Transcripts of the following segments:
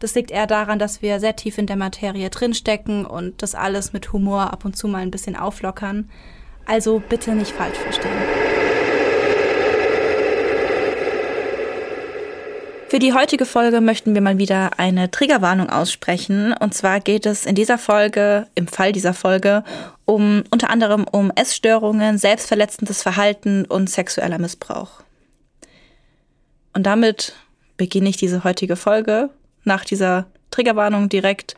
Das liegt eher daran, dass wir sehr tief in der Materie drinstecken und das alles mit Humor ab und zu mal ein bisschen auflockern. Also bitte nicht falsch verstehen. Für die heutige Folge möchten wir mal wieder eine Triggerwarnung aussprechen. Und zwar geht es in dieser Folge, im Fall dieser Folge, um unter anderem um Essstörungen, selbstverletzendes Verhalten und sexueller Missbrauch. Und damit beginne ich diese heutige Folge nach dieser Triggerwarnung direkt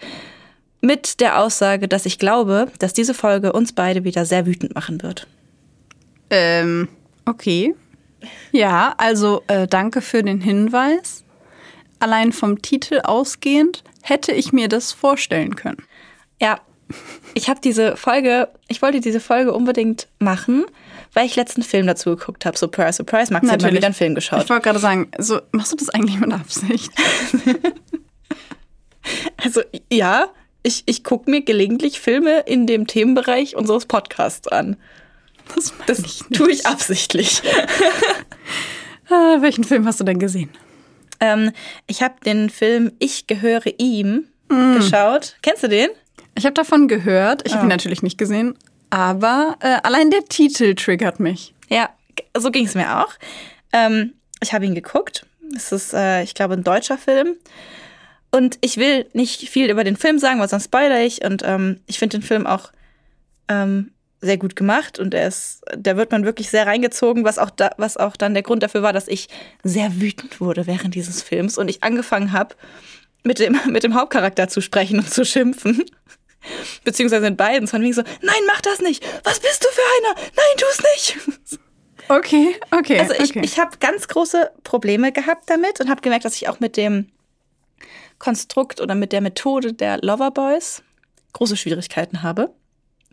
mit der Aussage, dass ich glaube, dass diese Folge uns beide wieder sehr wütend machen wird. Ähm, okay. Ja, also äh, danke für den Hinweis. Allein vom Titel ausgehend hätte ich mir das vorstellen können. Ja, ich habe diese Folge, ich wollte diese Folge unbedingt machen, weil ich letzten Film dazu geguckt habe. Surprise, surprise, Max hat mal wieder einen Film geschaut. Ich wollte gerade sagen, so, machst du das eigentlich mit Absicht? also ja, ich, ich gucke mir gelegentlich Filme in dem Themenbereich unseres Podcasts an. Das, das tue ich absichtlich. äh, welchen Film hast du denn gesehen? Ähm, ich habe den Film Ich gehöre ihm mm. geschaut. Kennst du den? Ich habe davon gehört. Ich habe oh. ihn natürlich nicht gesehen. Aber äh, allein der Titel triggert mich. Ja, so ging es mir auch. Ähm, ich habe ihn geguckt. Es ist, äh, ich glaube, ein deutscher Film. Und ich will nicht viel über den Film sagen, weil sonst spoilere ich. Und ähm, ich finde den Film auch ähm, sehr gut gemacht und er ist, da wird man wirklich sehr reingezogen, was auch, da, was auch dann der Grund dafür war, dass ich sehr wütend wurde während dieses Films und ich angefangen habe, mit dem, mit dem Hauptcharakter zu sprechen und zu schimpfen. Beziehungsweise in beiden. Von wegen so, nein, mach das nicht. Was bist du für einer? Nein, tu es nicht. Okay, okay. Also ich, okay. ich habe ganz große Probleme gehabt damit und habe gemerkt, dass ich auch mit dem Konstrukt oder mit der Methode der Loverboys große Schwierigkeiten habe.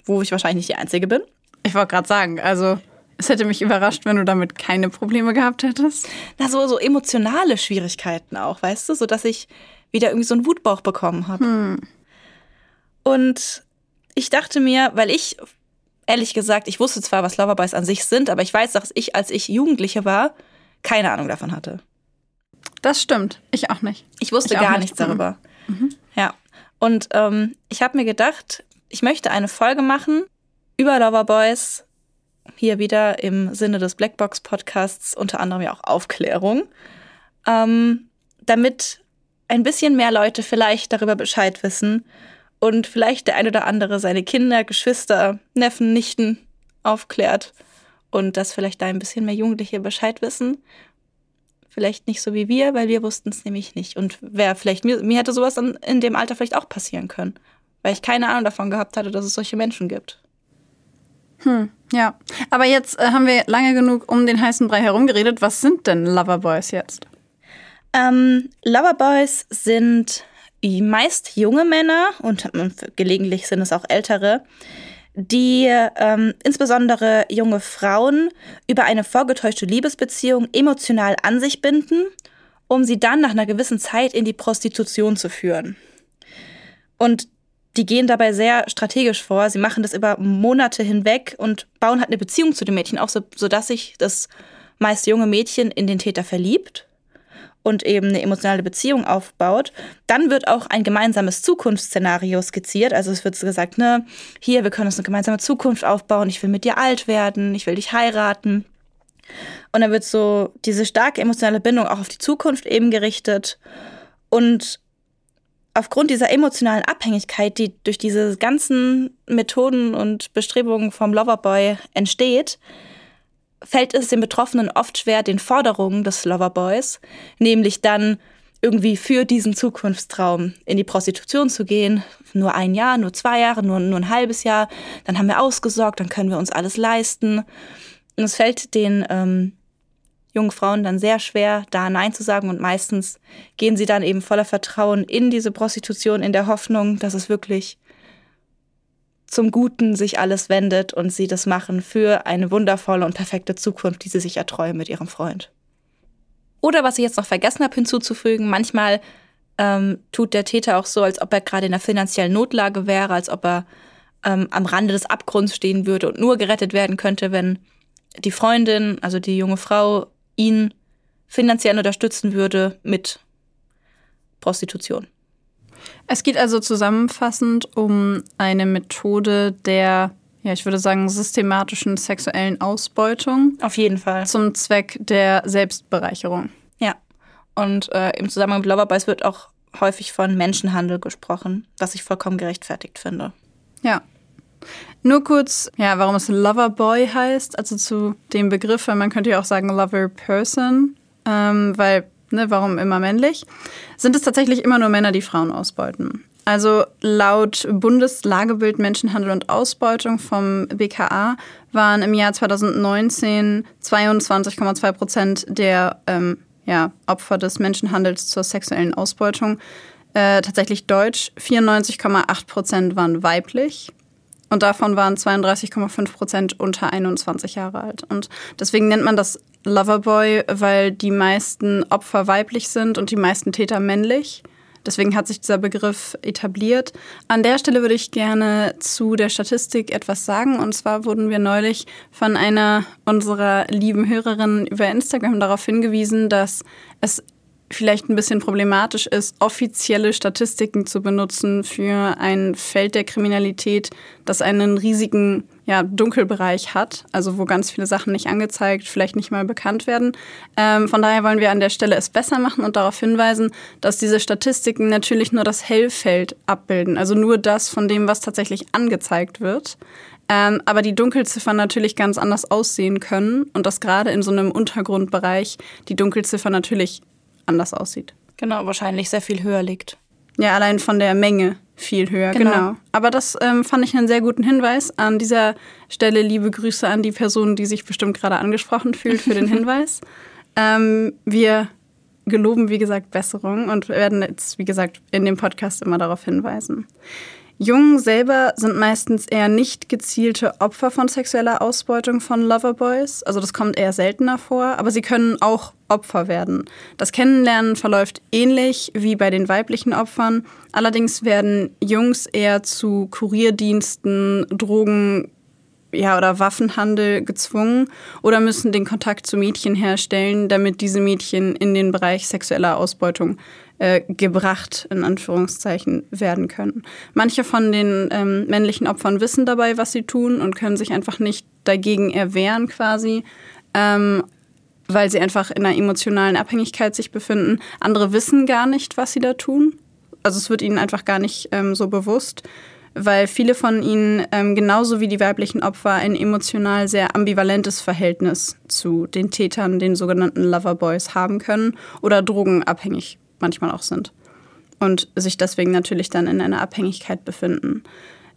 Wo ich wahrscheinlich nicht die Einzige bin. Ich wollte gerade sagen, also es hätte mich überrascht, wenn du damit keine Probleme gehabt hättest. Na, so, so emotionale Schwierigkeiten auch, weißt du, so dass ich wieder irgendwie so einen Wutbauch bekommen habe. Hm. Und ich dachte mir, weil ich, ehrlich gesagt, ich wusste zwar, was Loverboys an sich sind, aber ich weiß, dass ich, als ich Jugendliche war, keine Ahnung davon hatte. Das stimmt. Ich auch nicht. Ich wusste ich gar nicht. nichts darüber. Mhm. Ja. Und ähm, ich habe mir gedacht, ich möchte eine Folge machen über Loverboys. Hier wieder im Sinne des Blackbox Podcasts unter anderem ja auch Aufklärung. Ähm, damit ein bisschen mehr Leute vielleicht darüber Bescheid wissen und vielleicht der ein oder andere seine Kinder, Geschwister, Neffen, Nichten aufklärt und dass vielleicht da ein bisschen mehr Jugendliche Bescheid wissen. Vielleicht nicht so wie wir, weil wir wussten es nämlich nicht. Und wer vielleicht mir, mir hätte sowas in, in dem Alter vielleicht auch passieren können, weil ich keine Ahnung davon gehabt hatte, dass es solche Menschen gibt. Hm, ja. Aber jetzt äh, haben wir lange genug um den heißen Brei herumgeredet. Was sind denn Loverboys jetzt? Ähm, Loverboys sind meist junge Männer und gelegentlich sind es auch ältere, die ähm, insbesondere junge Frauen über eine vorgetäuschte Liebesbeziehung emotional an sich binden, um sie dann nach einer gewissen Zeit in die Prostitution zu führen. Und die gehen dabei sehr strategisch vor. Sie machen das über Monate hinweg und bauen halt eine Beziehung zu dem Mädchen auf, so, sodass sich das meist junge Mädchen in den Täter verliebt und eben eine emotionale Beziehung aufbaut, dann wird auch ein gemeinsames Zukunftsszenario skizziert. Also es wird gesagt, ne, hier, wir können uns eine gemeinsame Zukunft aufbauen, ich will mit dir alt werden, ich will dich heiraten. Und dann wird so diese starke emotionale Bindung auch auf die Zukunft eben gerichtet. Und aufgrund dieser emotionalen Abhängigkeit, die durch diese ganzen Methoden und Bestrebungen vom Loverboy entsteht, fällt es den Betroffenen oft schwer, den Forderungen des Loverboys, nämlich dann irgendwie für diesen Zukunftstraum in die Prostitution zu gehen. Nur ein Jahr, nur zwei Jahre, nur, nur ein halbes Jahr. Dann haben wir ausgesorgt, dann können wir uns alles leisten. Und es fällt den ähm, jungen Frauen dann sehr schwer, da Nein zu sagen. Und meistens gehen sie dann eben voller Vertrauen in diese Prostitution, in der Hoffnung, dass es wirklich zum Guten sich alles wendet und sie das machen für eine wundervolle und perfekte Zukunft, die sie sich erträumen mit ihrem Freund. Oder was ich jetzt noch vergessen habe hinzuzufügen, manchmal ähm, tut der Täter auch so, als ob er gerade in einer finanziellen Notlage wäre, als ob er ähm, am Rande des Abgrunds stehen würde und nur gerettet werden könnte, wenn die Freundin, also die junge Frau, ihn finanziell unterstützen würde mit Prostitution. Es geht also zusammenfassend um eine Methode der, ja, ich würde sagen, systematischen sexuellen Ausbeutung. Auf jeden Fall. Zum Zweck der Selbstbereicherung. Ja. Und äh, im Zusammenhang mit Loverboys wird auch häufig von Menschenhandel gesprochen, was ich vollkommen gerechtfertigt finde. Ja. Nur kurz, ja, warum es Loverboy heißt, also zu dem Begriff, weil man könnte ja auch sagen Lover Person, ähm, weil ne, warum immer männlich, sind es tatsächlich immer nur Männer, die Frauen ausbeuten. Also laut Bundeslagebild Menschenhandel und Ausbeutung vom BKA waren im Jahr 2019 22,2 Prozent der ähm, ja, Opfer des Menschenhandels zur sexuellen Ausbeutung äh, tatsächlich deutsch. 94,8 Prozent waren weiblich. Und davon waren 32,5 Prozent unter 21 Jahre alt. Und deswegen nennt man das Loverboy, weil die meisten Opfer weiblich sind und die meisten Täter männlich. Deswegen hat sich dieser Begriff etabliert. An der Stelle würde ich gerne zu der Statistik etwas sagen. Und zwar wurden wir neulich von einer unserer lieben Hörerinnen über Instagram darauf hingewiesen, dass es vielleicht ein bisschen problematisch ist, offizielle Statistiken zu benutzen für ein Feld der Kriminalität, das einen riesigen ja, Dunkelbereich hat, also wo ganz viele Sachen nicht angezeigt, vielleicht nicht mal bekannt werden. Ähm, von daher wollen wir an der Stelle es besser machen und darauf hinweisen, dass diese Statistiken natürlich nur das Hellfeld abbilden, also nur das von dem, was tatsächlich angezeigt wird. Ähm, aber die Dunkelziffern natürlich ganz anders aussehen können und dass gerade in so einem Untergrundbereich die Dunkelziffer natürlich anders aussieht. Genau, wahrscheinlich sehr viel höher liegt. Ja, allein von der Menge viel höher, genau. genau. Aber das ähm, fand ich einen sehr guten Hinweis. An dieser Stelle liebe Grüße an die Person, die sich bestimmt gerade angesprochen fühlt für den Hinweis. ähm, wir geloben, wie gesagt, Besserung und werden jetzt, wie gesagt, in dem Podcast immer darauf hinweisen. Jungen selber sind meistens eher nicht gezielte Opfer von sexueller Ausbeutung von Loverboys. Also das kommt eher seltener vor, aber sie können auch Opfer werden. Das Kennenlernen verläuft ähnlich wie bei den weiblichen Opfern. Allerdings werden Jungs eher zu Kurierdiensten, Drogen, ja, oder Waffenhandel gezwungen oder müssen den Kontakt zu Mädchen herstellen, damit diese Mädchen in den Bereich sexueller Ausbeutung äh, gebracht, in Anführungszeichen, werden können. Manche von den ähm, männlichen Opfern wissen dabei, was sie tun und können sich einfach nicht dagegen erwehren quasi. Ähm, weil sie einfach in einer emotionalen Abhängigkeit sich befinden. Andere wissen gar nicht, was sie da tun. Also es wird ihnen einfach gar nicht ähm, so bewusst weil viele von ihnen, ähm, genauso wie die weiblichen Opfer, ein emotional sehr ambivalentes Verhältnis zu den Tätern, den sogenannten Loverboys, haben können oder drogenabhängig manchmal auch sind und sich deswegen natürlich dann in einer Abhängigkeit befinden.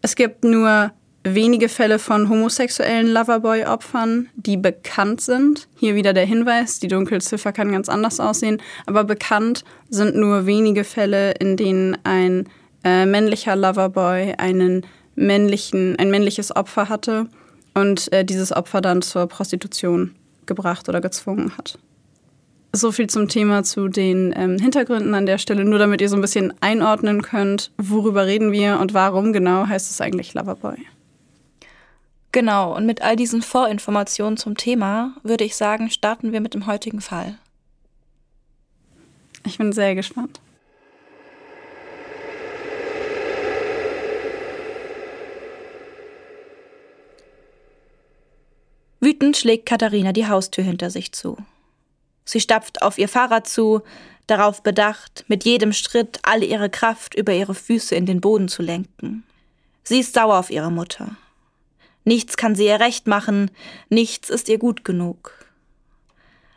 Es gibt nur wenige Fälle von homosexuellen Loverboy-Opfern, die bekannt sind. Hier wieder der Hinweis, die Dunkelziffer kann ganz anders aussehen, aber bekannt sind nur wenige Fälle, in denen ein äh, männlicher Loverboy einen männlichen, ein männliches Opfer hatte und äh, dieses Opfer dann zur Prostitution gebracht oder gezwungen hat. So viel zum Thema zu den ähm, Hintergründen an der Stelle, nur damit ihr so ein bisschen einordnen könnt, worüber reden wir und warum genau heißt es eigentlich Loverboy. Genau, und mit all diesen Vorinformationen zum Thema würde ich sagen, starten wir mit dem heutigen Fall. Ich bin sehr gespannt. Wütend schlägt Katharina die Haustür hinter sich zu. Sie stapft auf ihr Fahrrad zu, darauf bedacht, mit jedem Schritt all ihre Kraft über ihre Füße in den Boden zu lenken. Sie ist sauer auf ihre Mutter. Nichts kann sie ihr recht machen, nichts ist ihr gut genug.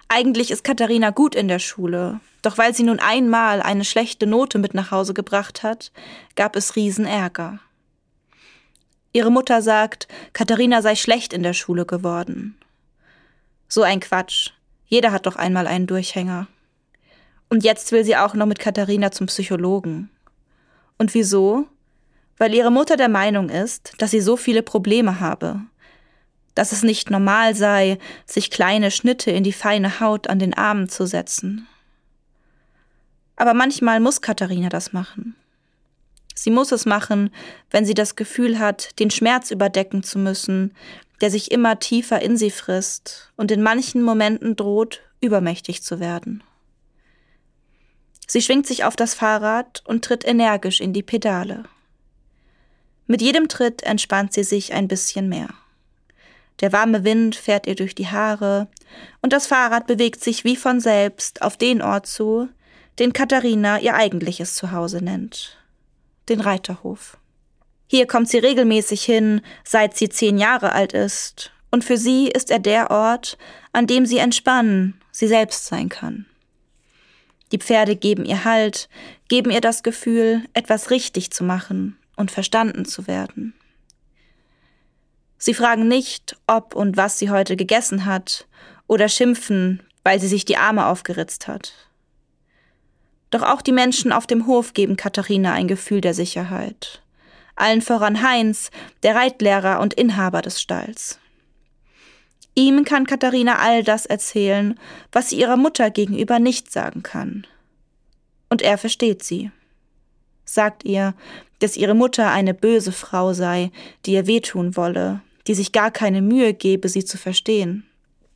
Eigentlich ist Katharina gut in der Schule, doch weil sie nun einmal eine schlechte Note mit nach Hause gebracht hat, gab es Riesenärger. Ihre Mutter sagt, Katharina sei schlecht in der Schule geworden. So ein Quatsch. Jeder hat doch einmal einen Durchhänger. Und jetzt will sie auch noch mit Katharina zum Psychologen. Und wieso? Weil ihre Mutter der Meinung ist, dass sie so viele Probleme habe. Dass es nicht normal sei, sich kleine Schnitte in die feine Haut an den Armen zu setzen. Aber manchmal muss Katharina das machen. Sie muss es machen, wenn sie das Gefühl hat, den Schmerz überdecken zu müssen, der sich immer tiefer in sie frisst und in manchen Momenten droht, übermächtig zu werden. Sie schwingt sich auf das Fahrrad und tritt energisch in die Pedale. Mit jedem Tritt entspannt sie sich ein bisschen mehr. Der warme Wind fährt ihr durch die Haare und das Fahrrad bewegt sich wie von selbst auf den Ort zu, den Katharina ihr eigentliches Zuhause nennt, den Reiterhof. Hier kommt sie regelmäßig hin, seit sie zehn Jahre alt ist, und für sie ist er der Ort, an dem sie entspannen, sie selbst sein kann. Die Pferde geben ihr Halt, geben ihr das Gefühl, etwas richtig zu machen und verstanden zu werden. Sie fragen nicht, ob und was sie heute gegessen hat, oder schimpfen, weil sie sich die Arme aufgeritzt hat. Doch auch die Menschen auf dem Hof geben Katharina ein Gefühl der Sicherheit. Allen voran Heinz, der Reitlehrer und Inhaber des Stalls. Ihm kann Katharina all das erzählen, was sie ihrer Mutter gegenüber nicht sagen kann. Und er versteht sie. Sagt ihr, dass ihre Mutter eine böse Frau sei, die ihr wehtun wolle, die sich gar keine Mühe gebe, sie zu verstehen.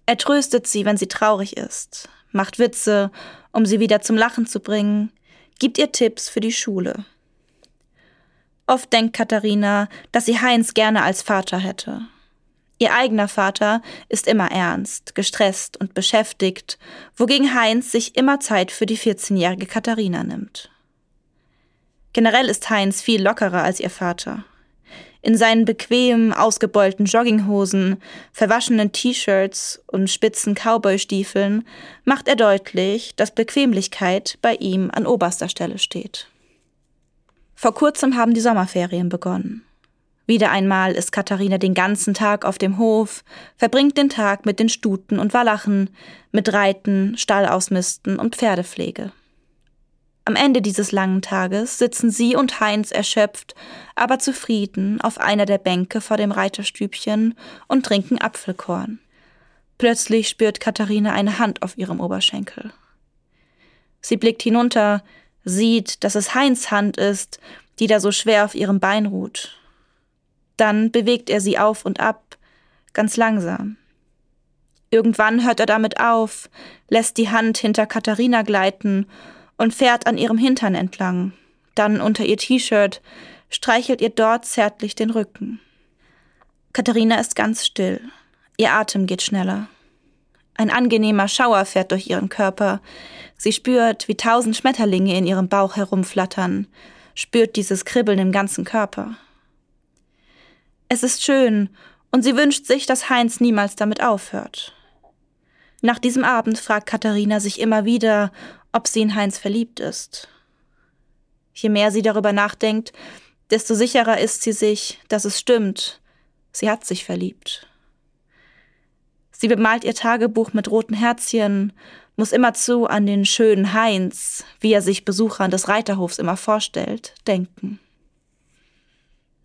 Er tröstet sie, wenn sie traurig ist, macht Witze, um sie wieder zum Lachen zu bringen, gibt ihr Tipps für die Schule. Oft denkt Katharina, dass sie Heinz gerne als Vater hätte. Ihr eigener Vater ist immer ernst, gestresst und beschäftigt, wogegen Heinz sich immer Zeit für die 14-jährige Katharina nimmt. Generell ist Heinz viel lockerer als ihr Vater. In seinen bequemen, ausgebeulten Jogginghosen, verwaschenen T-Shirts und spitzen Cowboystiefeln macht er deutlich, dass Bequemlichkeit bei ihm an oberster Stelle steht. Vor kurzem haben die Sommerferien begonnen. Wieder einmal ist Katharina den ganzen Tag auf dem Hof, verbringt den Tag mit den Stuten und Walachen, mit Reiten, Stallausmisten und Pferdepflege. Am Ende dieses langen Tages sitzen sie und Heinz erschöpft, aber zufrieden auf einer der Bänke vor dem Reiterstübchen und trinken Apfelkorn. Plötzlich spürt Katharina eine Hand auf ihrem Oberschenkel. Sie blickt hinunter, sieht, dass es Heinz Hand ist, die da so schwer auf ihrem Bein ruht. Dann bewegt er sie auf und ab, ganz langsam. Irgendwann hört er damit auf, lässt die Hand hinter Katharina gleiten und fährt an ihrem Hintern entlang, dann unter ihr T-Shirt, streichelt ihr dort zärtlich den Rücken. Katharina ist ganz still. Ihr Atem geht schneller. Ein angenehmer Schauer fährt durch ihren Körper. Sie spürt, wie tausend Schmetterlinge in ihrem Bauch herumflattern, spürt dieses Kribbeln im ganzen Körper. Es ist schön, und sie wünscht sich, dass Heinz niemals damit aufhört. Nach diesem Abend fragt Katharina sich immer wieder, ob sie in Heinz verliebt ist. Je mehr sie darüber nachdenkt, desto sicherer ist sie sich, dass es stimmt. Sie hat sich verliebt. Sie bemalt ihr Tagebuch mit roten Herzchen, muss immerzu an den schönen Heinz, wie er sich Besuchern des Reiterhofs immer vorstellt, denken.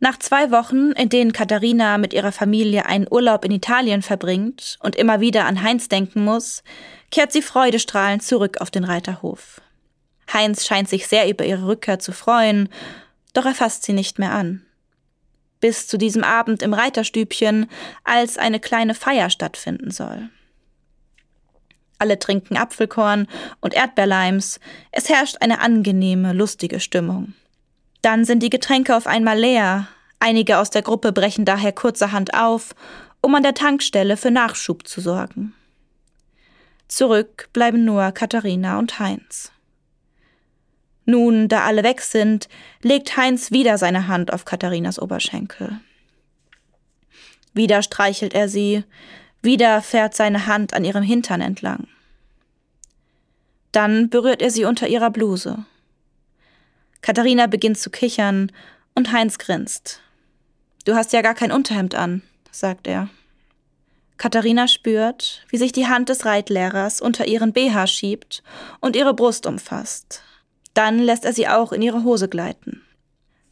Nach zwei Wochen, in denen Katharina mit ihrer Familie einen Urlaub in Italien verbringt und immer wieder an Heinz denken muss, kehrt sie freudestrahlend zurück auf den Reiterhof. Heinz scheint sich sehr über ihre Rückkehr zu freuen, doch er fasst sie nicht mehr an. Bis zu diesem Abend im Reiterstübchen, als eine kleine Feier stattfinden soll. Alle trinken Apfelkorn und Erdbeerleims, es herrscht eine angenehme, lustige Stimmung. Dann sind die Getränke auf einmal leer. Einige aus der Gruppe brechen daher kurzerhand auf, um an der Tankstelle für Nachschub zu sorgen. Zurück bleiben nur Katharina und Heinz. Nun, da alle weg sind, legt Heinz wieder seine Hand auf Katharinas Oberschenkel. Wieder streichelt er sie, wieder fährt seine Hand an ihrem Hintern entlang. Dann berührt er sie unter ihrer Bluse. Katharina beginnt zu kichern und Heinz grinst. Du hast ja gar kein Unterhemd an, sagt er. Katharina spürt, wie sich die Hand des Reitlehrers unter ihren BH schiebt und ihre Brust umfasst. Dann lässt er sie auch in ihre Hose gleiten.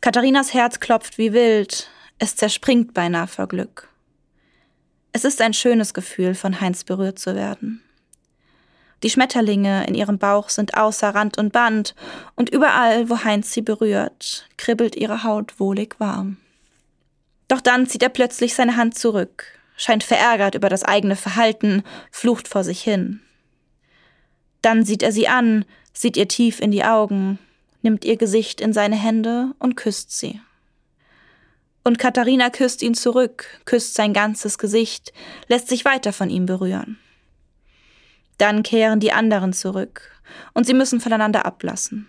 Katharinas Herz klopft wie wild, es zerspringt beinahe vor Glück. Es ist ein schönes Gefühl, von Heinz berührt zu werden. Die Schmetterlinge in ihrem Bauch sind außer Rand und Band, und überall, wo Heinz sie berührt, kribbelt ihre Haut wohlig warm. Doch dann zieht er plötzlich seine Hand zurück, scheint verärgert über das eigene Verhalten, flucht vor sich hin. Dann sieht er sie an, sieht ihr tief in die Augen, nimmt ihr Gesicht in seine Hände und küsst sie. Und Katharina küsst ihn zurück, küsst sein ganzes Gesicht, lässt sich weiter von ihm berühren. Dann kehren die anderen zurück und sie müssen voneinander ablassen.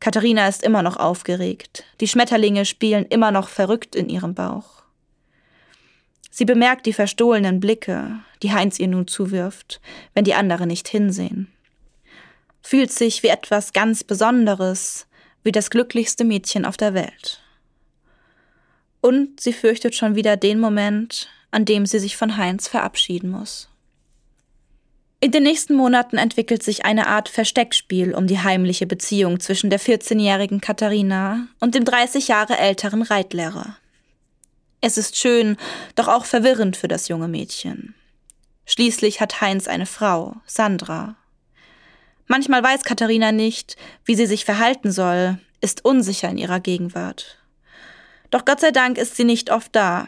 Katharina ist immer noch aufgeregt. Die Schmetterlinge spielen immer noch verrückt in ihrem Bauch. Sie bemerkt die verstohlenen Blicke, die Heinz ihr nun zuwirft, wenn die anderen nicht hinsehen. Fühlt sich wie etwas ganz Besonderes, wie das glücklichste Mädchen auf der Welt. Und sie fürchtet schon wieder den Moment, an dem sie sich von Heinz verabschieden muss. In den nächsten Monaten entwickelt sich eine Art Versteckspiel um die heimliche Beziehung zwischen der 14-jährigen Katharina und dem 30 Jahre älteren Reitlehrer. Es ist schön, doch auch verwirrend für das junge Mädchen. Schließlich hat Heinz eine Frau, Sandra. Manchmal weiß Katharina nicht, wie sie sich verhalten soll, ist unsicher in ihrer Gegenwart. Doch Gott sei Dank ist sie nicht oft da,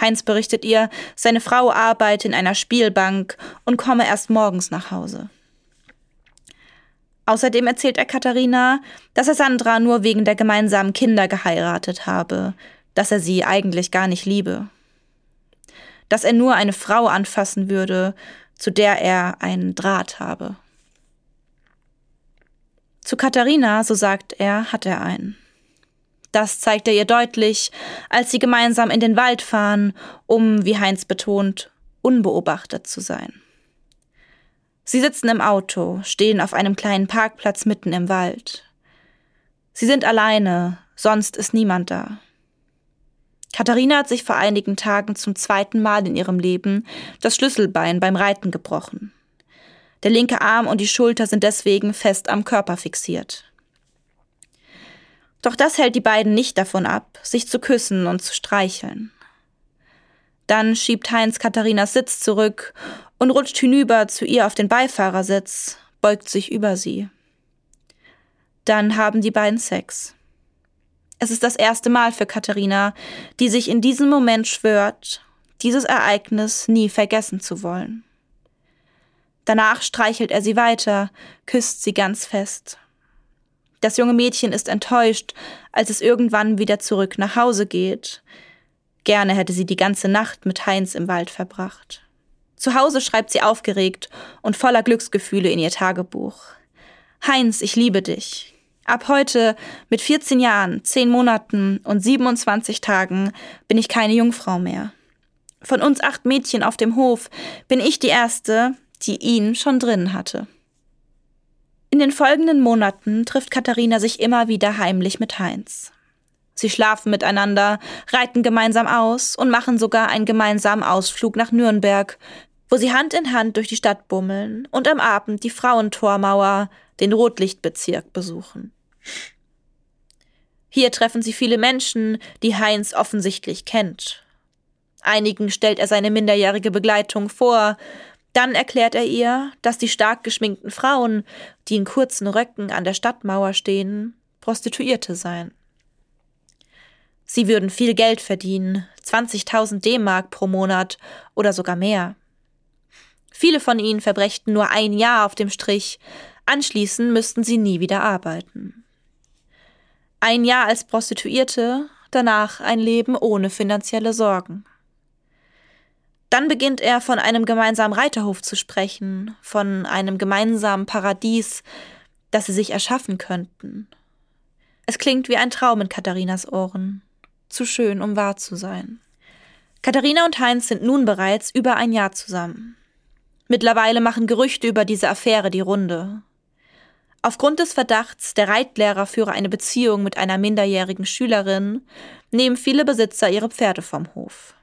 Heinz berichtet ihr, seine Frau arbeite in einer Spielbank und komme erst morgens nach Hause. Außerdem erzählt er Katharina, dass er Sandra nur wegen der gemeinsamen Kinder geheiratet habe, dass er sie eigentlich gar nicht liebe. Dass er nur eine Frau anfassen würde, zu der er einen Draht habe. Zu Katharina, so sagt er, hat er einen. Das zeigt er ihr deutlich, als sie gemeinsam in den Wald fahren, um, wie Heinz betont, unbeobachtet zu sein. Sie sitzen im Auto, stehen auf einem kleinen Parkplatz mitten im Wald. Sie sind alleine, sonst ist niemand da. Katharina hat sich vor einigen Tagen zum zweiten Mal in ihrem Leben das Schlüsselbein beim Reiten gebrochen. Der linke Arm und die Schulter sind deswegen fest am Körper fixiert. Doch das hält die beiden nicht davon ab, sich zu küssen und zu streicheln. Dann schiebt Heinz Katharinas Sitz zurück und rutscht hinüber zu ihr auf den Beifahrersitz, beugt sich über sie. Dann haben die beiden Sex. Es ist das erste Mal für Katharina, die sich in diesem Moment schwört, dieses Ereignis nie vergessen zu wollen. Danach streichelt er sie weiter, küsst sie ganz fest. Das junge Mädchen ist enttäuscht, als es irgendwann wieder zurück nach Hause geht. Gerne hätte sie die ganze Nacht mit Heinz im Wald verbracht. Zu Hause schreibt sie aufgeregt und voller Glücksgefühle in ihr Tagebuch. Heinz, ich liebe dich. Ab heute, mit 14 Jahren, 10 Monaten und 27 Tagen, bin ich keine Jungfrau mehr. Von uns acht Mädchen auf dem Hof bin ich die erste, die ihn schon drin hatte. In den folgenden Monaten trifft Katharina sich immer wieder heimlich mit Heinz. Sie schlafen miteinander, reiten gemeinsam aus und machen sogar einen gemeinsamen Ausflug nach Nürnberg, wo sie Hand in Hand durch die Stadt bummeln und am Abend die Frauentormauer, den Rotlichtbezirk, besuchen. Hier treffen sie viele Menschen, die Heinz offensichtlich kennt. Einigen stellt er seine minderjährige Begleitung vor, dann erklärt er ihr, dass die stark geschminkten Frauen, die in kurzen Röcken an der Stadtmauer stehen, Prostituierte seien. Sie würden viel Geld verdienen, 20.000 D-Mark pro Monat oder sogar mehr. Viele von ihnen verbrächten nur ein Jahr auf dem Strich, anschließend müssten sie nie wieder arbeiten. Ein Jahr als Prostituierte, danach ein Leben ohne finanzielle Sorgen. Dann beginnt er von einem gemeinsamen Reiterhof zu sprechen, von einem gemeinsamen Paradies, das sie sich erschaffen könnten. Es klingt wie ein Traum in Katharinas Ohren. Zu schön, um wahr zu sein. Katharina und Heinz sind nun bereits über ein Jahr zusammen. Mittlerweile machen Gerüchte über diese Affäre die Runde. Aufgrund des Verdachts, der Reitlehrer führe eine Beziehung mit einer minderjährigen Schülerin, nehmen viele Besitzer ihre Pferde vom Hof.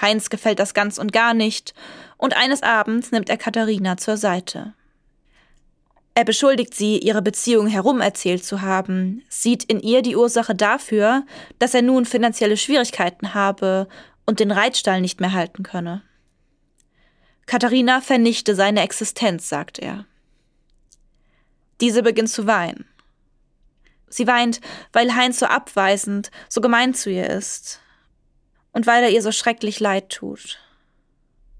Heinz gefällt das ganz und gar nicht, und eines Abends nimmt er Katharina zur Seite. Er beschuldigt sie, ihre Beziehung herumerzählt zu haben, sieht in ihr die Ursache dafür, dass er nun finanzielle Schwierigkeiten habe und den Reitstall nicht mehr halten könne. Katharina vernichte seine Existenz, sagt er. Diese beginnt zu weinen. Sie weint, weil Heinz so abweisend, so gemein zu ihr ist. Und weil er ihr so schrecklich leid tut.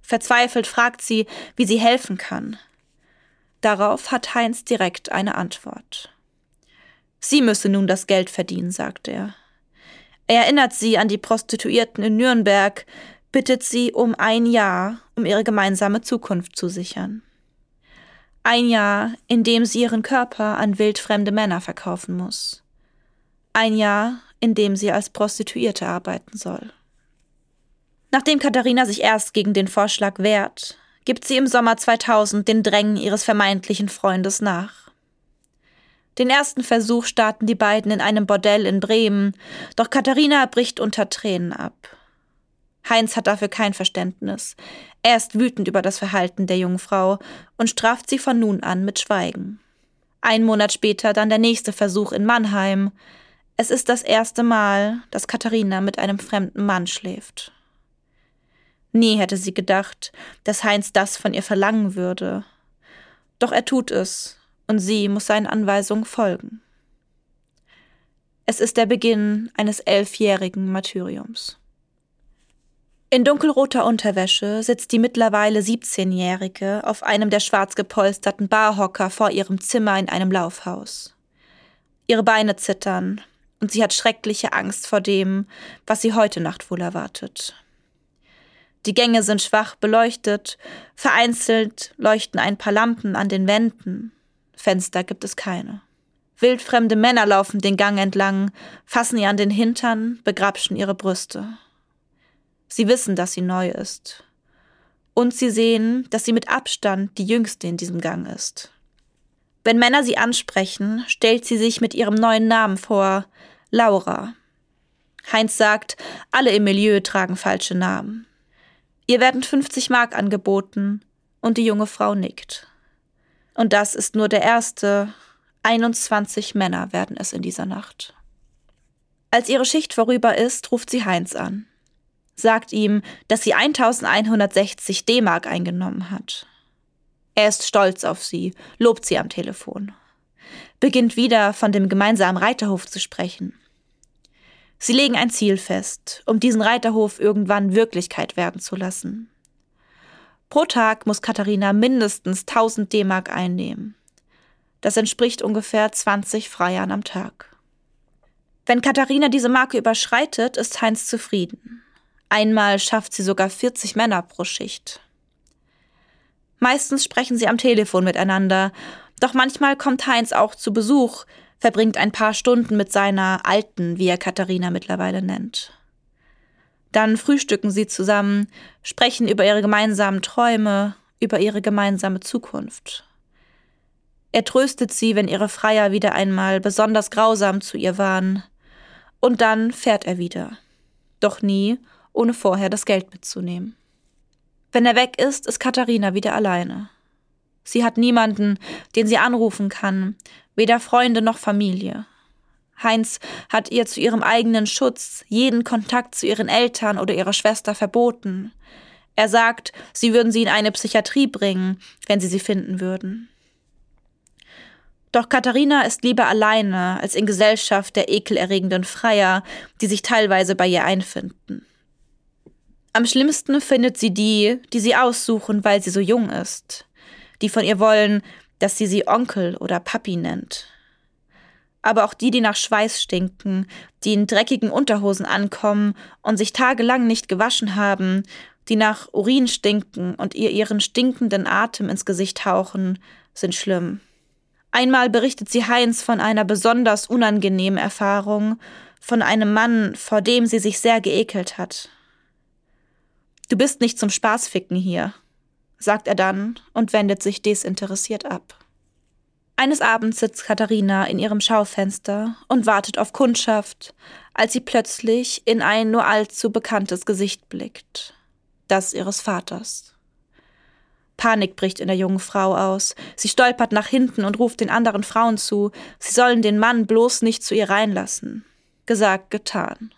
Verzweifelt fragt sie, wie sie helfen kann. Darauf hat Heinz direkt eine Antwort. Sie müsse nun das Geld verdienen, sagt er. Er erinnert sie an die Prostituierten in Nürnberg, bittet sie um ein Jahr, um ihre gemeinsame Zukunft zu sichern. Ein Jahr, in dem sie ihren Körper an wildfremde Männer verkaufen muss. Ein Jahr, in dem sie als Prostituierte arbeiten soll. Nachdem Katharina sich erst gegen den Vorschlag wehrt, gibt sie im Sommer 2000 den Drängen ihres vermeintlichen Freundes nach. Den ersten Versuch starten die beiden in einem Bordell in Bremen, doch Katharina bricht unter Tränen ab. Heinz hat dafür kein Verständnis. Er ist wütend über das Verhalten der jungen Frau und straft sie von nun an mit Schweigen. Ein Monat später dann der nächste Versuch in Mannheim. Es ist das erste Mal, dass Katharina mit einem fremden Mann schläft. Nie hätte sie gedacht, dass Heinz das von ihr verlangen würde. Doch er tut es, und sie muss seinen Anweisungen folgen. Es ist der Beginn eines elfjährigen Martyriums. In dunkelroter Unterwäsche sitzt die mittlerweile 17-Jährige auf einem der schwarz gepolsterten Barhocker vor ihrem Zimmer in einem Laufhaus. Ihre Beine zittern, und sie hat schreckliche Angst vor dem, was sie heute Nacht wohl erwartet. Die Gänge sind schwach beleuchtet, vereinzelt leuchten ein paar Lampen an den Wänden, Fenster gibt es keine. Wildfremde Männer laufen den Gang entlang, fassen ihr an den Hintern, begrapschen ihre Brüste. Sie wissen, dass sie neu ist. Und sie sehen, dass sie mit Abstand die jüngste in diesem Gang ist. Wenn Männer sie ansprechen, stellt sie sich mit ihrem neuen Namen vor, Laura. Heinz sagt, alle im Milieu tragen falsche Namen. Ihr werden 50 Mark angeboten und die junge Frau nickt. Und das ist nur der erste. 21 Männer werden es in dieser Nacht. Als ihre Schicht vorüber ist, ruft sie Heinz an sagt ihm, dass sie 1160 D-Mark eingenommen hat. Er ist stolz auf sie, lobt sie am Telefon. Beginnt wieder von dem gemeinsamen Reiterhof zu sprechen. Sie legen ein Ziel fest, um diesen Reiterhof irgendwann Wirklichkeit werden zu lassen. Pro Tag muss Katharina mindestens 1000 D-Mark einnehmen. Das entspricht ungefähr 20 Freiern am Tag. Wenn Katharina diese Marke überschreitet, ist Heinz zufrieden. Einmal schafft sie sogar 40 Männer pro Schicht. Meistens sprechen sie am Telefon miteinander, doch manchmal kommt Heinz auch zu Besuch, verbringt ein paar Stunden mit seiner Alten, wie er Katharina mittlerweile nennt. Dann frühstücken sie zusammen, sprechen über ihre gemeinsamen Träume, über ihre gemeinsame Zukunft. Er tröstet sie, wenn ihre Freier wieder einmal besonders grausam zu ihr waren, und dann fährt er wieder. Doch nie, ohne vorher das Geld mitzunehmen. Wenn er weg ist, ist Katharina wieder alleine. Sie hat niemanden, den sie anrufen kann, weder Freunde noch Familie. Heinz hat ihr zu ihrem eigenen Schutz jeden Kontakt zu ihren Eltern oder ihrer Schwester verboten. Er sagt, sie würden sie in eine Psychiatrie bringen, wenn sie sie finden würden. Doch Katharina ist lieber alleine als in Gesellschaft der ekelerregenden Freier, die sich teilweise bei ihr einfinden. Am schlimmsten findet sie die, die sie aussuchen, weil sie so jung ist. Die von ihr wollen, dass sie sie Onkel oder Papi nennt. Aber auch die, die nach Schweiß stinken, die in dreckigen Unterhosen ankommen und sich tagelang nicht gewaschen haben, die nach Urin stinken und ihr ihren stinkenden Atem ins Gesicht hauchen, sind schlimm. Einmal berichtet sie Heinz von einer besonders unangenehmen Erfahrung, von einem Mann, vor dem sie sich sehr geekelt hat. Du bist nicht zum Spaßficken hier, sagt er dann und wendet sich desinteressiert ab. Eines Abends sitzt Katharina in ihrem Schaufenster und wartet auf Kundschaft, als sie plötzlich in ein nur allzu bekanntes Gesicht blickt. Das ihres Vaters. Panik bricht in der jungen Frau aus. Sie stolpert nach hinten und ruft den anderen Frauen zu, sie sollen den Mann bloß nicht zu ihr reinlassen. Gesagt, getan.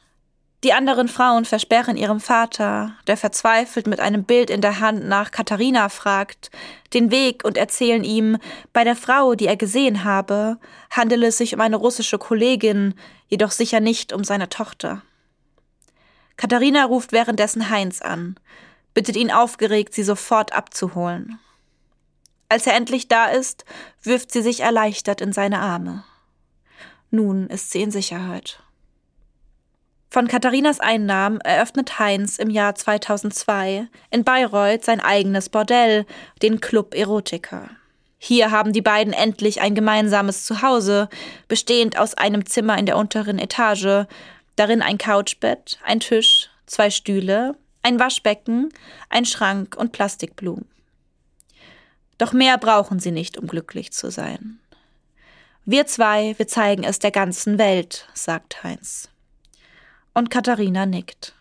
Die anderen Frauen versperren ihrem Vater, der verzweifelt mit einem Bild in der Hand nach Katharina fragt, den Weg und erzählen ihm, bei der Frau, die er gesehen habe, handele es sich um eine russische Kollegin, jedoch sicher nicht um seine Tochter. Katharina ruft währenddessen Heinz an, bittet ihn aufgeregt, sie sofort abzuholen. Als er endlich da ist, wirft sie sich erleichtert in seine Arme. Nun ist sie in Sicherheit. Von Katharinas Einnahmen eröffnet Heinz im Jahr 2002 in Bayreuth sein eigenes Bordell, den Club Erotica. Hier haben die beiden endlich ein gemeinsames Zuhause, bestehend aus einem Zimmer in der unteren Etage, darin ein Couchbett, ein Tisch, zwei Stühle, ein Waschbecken, ein Schrank und Plastikblumen. Doch mehr brauchen sie nicht, um glücklich zu sein. Wir zwei, wir zeigen es der ganzen Welt, sagt Heinz und Katharina nickt.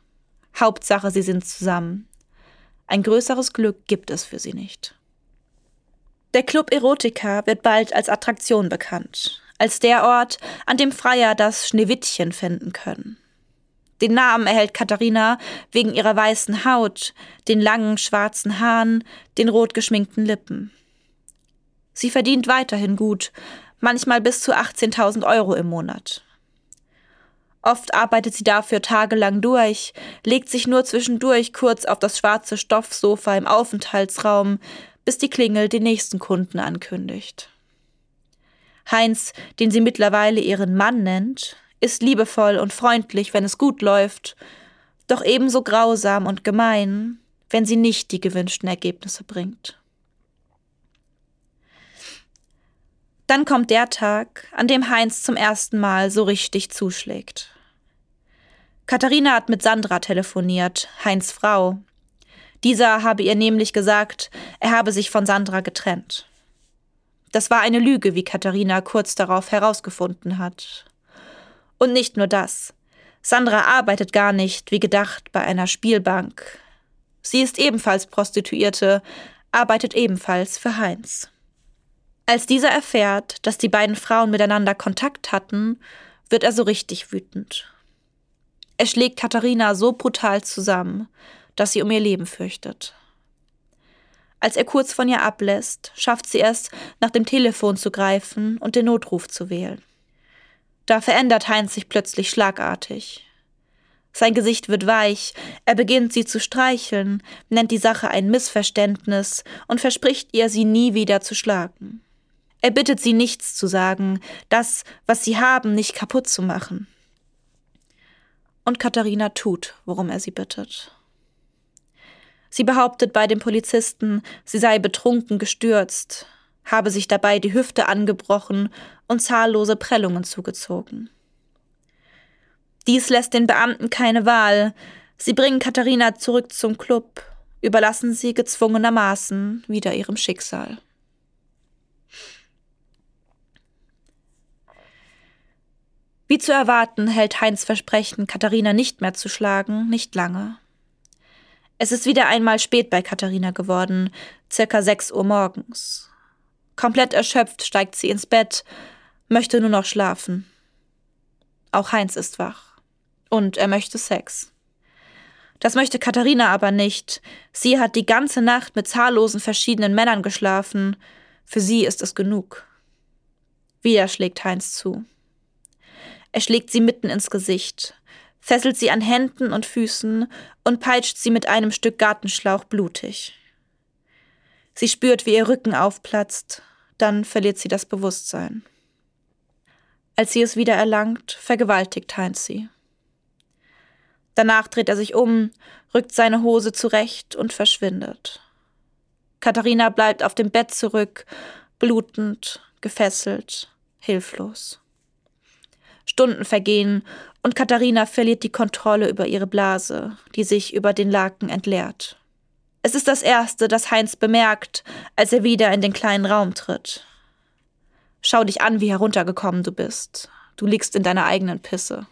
Hauptsache, sie sind zusammen. Ein größeres Glück gibt es für sie nicht. Der Club Erotica wird bald als Attraktion bekannt, als der Ort, an dem Freier das Schneewittchen finden können. Den Namen erhält Katharina wegen ihrer weißen Haut, den langen schwarzen Haaren, den rot geschminkten Lippen. Sie verdient weiterhin gut, manchmal bis zu 18.000 Euro im Monat. Oft arbeitet sie dafür tagelang durch, legt sich nur zwischendurch kurz auf das schwarze Stoffsofa im Aufenthaltsraum, bis die Klingel den nächsten Kunden ankündigt. Heinz, den sie mittlerweile ihren Mann nennt, ist liebevoll und freundlich, wenn es gut läuft, doch ebenso grausam und gemein, wenn sie nicht die gewünschten Ergebnisse bringt. Dann kommt der Tag, an dem Heinz zum ersten Mal so richtig zuschlägt. Katharina hat mit Sandra telefoniert, Heinz Frau. Dieser habe ihr nämlich gesagt, er habe sich von Sandra getrennt. Das war eine Lüge, wie Katharina kurz darauf herausgefunden hat. Und nicht nur das. Sandra arbeitet gar nicht, wie gedacht, bei einer Spielbank. Sie ist ebenfalls Prostituierte, arbeitet ebenfalls für Heinz. Als dieser erfährt, dass die beiden Frauen miteinander Kontakt hatten, wird er so richtig wütend. Er schlägt Katharina so brutal zusammen, dass sie um ihr Leben fürchtet. Als er kurz von ihr ablässt, schafft sie es, nach dem Telefon zu greifen und den Notruf zu wählen. Da verändert Heinz sich plötzlich schlagartig. Sein Gesicht wird weich, er beginnt sie zu streicheln, nennt die Sache ein Missverständnis und verspricht ihr, sie nie wieder zu schlagen. Er bittet sie nichts zu sagen, das, was sie haben, nicht kaputt zu machen und Katharina tut, worum er sie bittet. Sie behauptet bei dem Polizisten, sie sei betrunken gestürzt, habe sich dabei die Hüfte angebrochen und zahllose Prellungen zugezogen. Dies lässt den Beamten keine Wahl. Sie bringen Katharina zurück zum Club, überlassen sie gezwungenermaßen wieder ihrem Schicksal. Wie zu erwarten, hält Heinz Versprechen, Katharina nicht mehr zu schlagen, nicht lange. Es ist wieder einmal spät bei Katharina geworden, circa sechs Uhr morgens. Komplett erschöpft steigt sie ins Bett, möchte nur noch schlafen. Auch Heinz ist wach. Und er möchte Sex. Das möchte Katharina aber nicht. Sie hat die ganze Nacht mit zahllosen verschiedenen Männern geschlafen. Für sie ist es genug. Wieder schlägt Heinz zu. Er schlägt sie mitten ins Gesicht, fesselt sie an Händen und Füßen und peitscht sie mit einem Stück Gartenschlauch blutig. Sie spürt, wie ihr Rücken aufplatzt, dann verliert sie das Bewusstsein. Als sie es wieder erlangt, vergewaltigt Heinz sie. Danach dreht er sich um, rückt seine Hose zurecht und verschwindet. Katharina bleibt auf dem Bett zurück, blutend, gefesselt, hilflos. Stunden vergehen und Katharina verliert die Kontrolle über ihre Blase, die sich über den Laken entleert. Es ist das Erste, das Heinz bemerkt, als er wieder in den kleinen Raum tritt. Schau dich an, wie heruntergekommen du bist. Du liegst in deiner eigenen Pisse.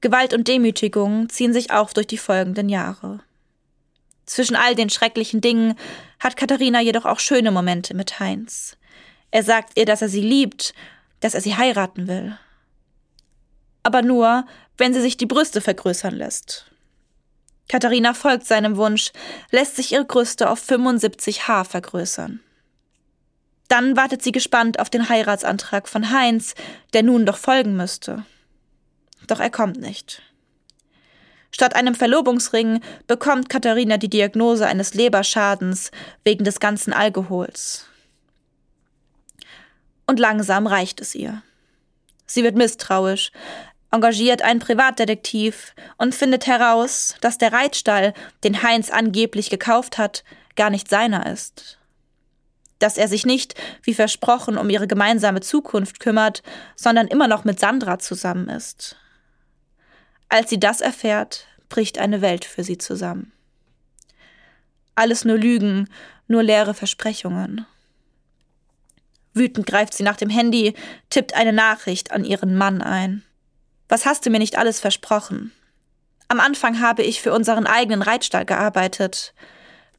Gewalt und Demütigung ziehen sich auf durch die folgenden Jahre. Zwischen all den schrecklichen Dingen hat Katharina jedoch auch schöne Momente mit Heinz. Er sagt ihr, dass er sie liebt, dass er sie heiraten will. Aber nur, wenn sie sich die Brüste vergrößern lässt. Katharina folgt seinem Wunsch, lässt sich ihre Brüste auf 75 Haar vergrößern. Dann wartet sie gespannt auf den Heiratsantrag von Heinz, der nun doch folgen müsste. Doch er kommt nicht. Statt einem Verlobungsring bekommt Katharina die Diagnose eines Leberschadens wegen des ganzen Alkohols. Und langsam reicht es ihr. Sie wird misstrauisch, engagiert einen Privatdetektiv und findet heraus, dass der Reitstall, den Heinz angeblich gekauft hat, gar nicht seiner ist. Dass er sich nicht, wie versprochen, um ihre gemeinsame Zukunft kümmert, sondern immer noch mit Sandra zusammen ist. Als sie das erfährt, bricht eine Welt für sie zusammen. Alles nur Lügen, nur leere Versprechungen. Wütend greift sie nach dem Handy, tippt eine Nachricht an ihren Mann ein. Was hast du mir nicht alles versprochen? Am Anfang habe ich für unseren eigenen Reitstall gearbeitet.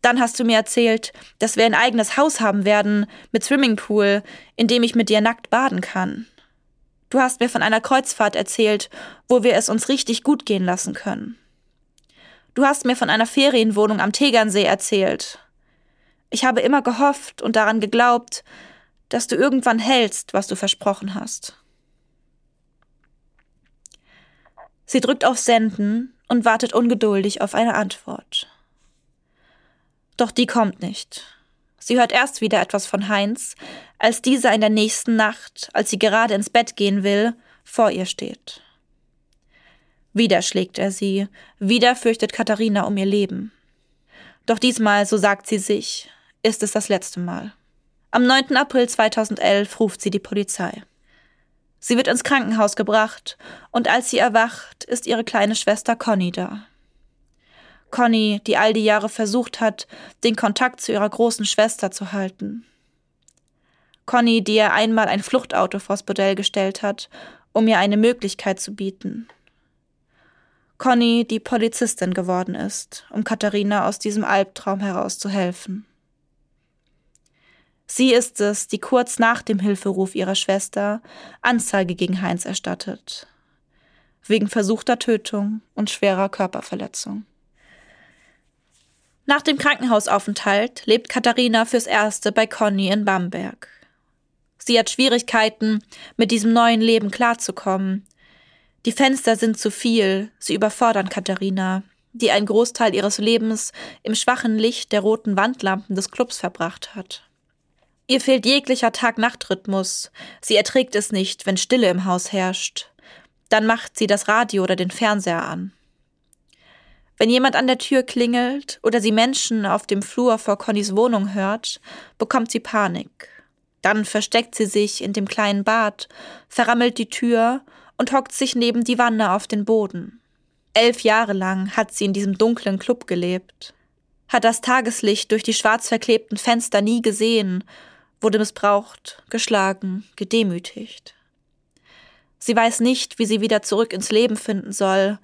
Dann hast du mir erzählt, dass wir ein eigenes Haus haben werden mit Swimmingpool, in dem ich mit dir nackt baden kann. Du hast mir von einer Kreuzfahrt erzählt, wo wir es uns richtig gut gehen lassen können. Du hast mir von einer Ferienwohnung am Tegernsee erzählt. Ich habe immer gehofft und daran geglaubt, dass du irgendwann hältst, was du versprochen hast. Sie drückt auf Senden und wartet ungeduldig auf eine Antwort. Doch die kommt nicht. Sie hört erst wieder etwas von Heinz, als dieser in der nächsten Nacht, als sie gerade ins Bett gehen will, vor ihr steht. Wieder schlägt er sie, wieder fürchtet Katharina um ihr Leben. Doch diesmal, so sagt sie sich, ist es das letzte Mal. Am 9. April 2011 ruft sie die Polizei. Sie wird ins Krankenhaus gebracht und als sie erwacht, ist ihre kleine Schwester Conny da. Conny, die all die Jahre versucht hat, den Kontakt zu ihrer großen Schwester zu halten. Conny, die ihr einmal ein Fluchtauto vors Bordell gestellt hat, um ihr eine Möglichkeit zu bieten. Conny, die Polizistin geworden ist, um Katharina aus diesem Albtraum herauszuhelfen. Sie ist es, die kurz nach dem Hilferuf ihrer Schwester Anzeige gegen Heinz erstattet. Wegen versuchter Tötung und schwerer Körperverletzung. Nach dem Krankenhausaufenthalt lebt Katharina fürs Erste bei Conny in Bamberg. Sie hat Schwierigkeiten, mit diesem neuen Leben klarzukommen. Die Fenster sind zu viel, sie überfordern Katharina, die einen Großteil ihres Lebens im schwachen Licht der roten Wandlampen des Clubs verbracht hat. Ihr fehlt jeglicher Tag-Nacht-Rhythmus. Sie erträgt es nicht, wenn Stille im Haus herrscht. Dann macht sie das Radio oder den Fernseher an. Wenn jemand an der Tür klingelt oder sie Menschen auf dem Flur vor Connys Wohnung hört, bekommt sie Panik. Dann versteckt sie sich in dem kleinen Bad, verrammelt die Tür und hockt sich neben die Wanne auf den Boden. Elf Jahre lang hat sie in diesem dunklen Club gelebt, hat das Tageslicht durch die schwarz verklebten Fenster nie gesehen, wurde missbraucht, geschlagen, gedemütigt. Sie weiß nicht, wie sie wieder zurück ins Leben finden soll,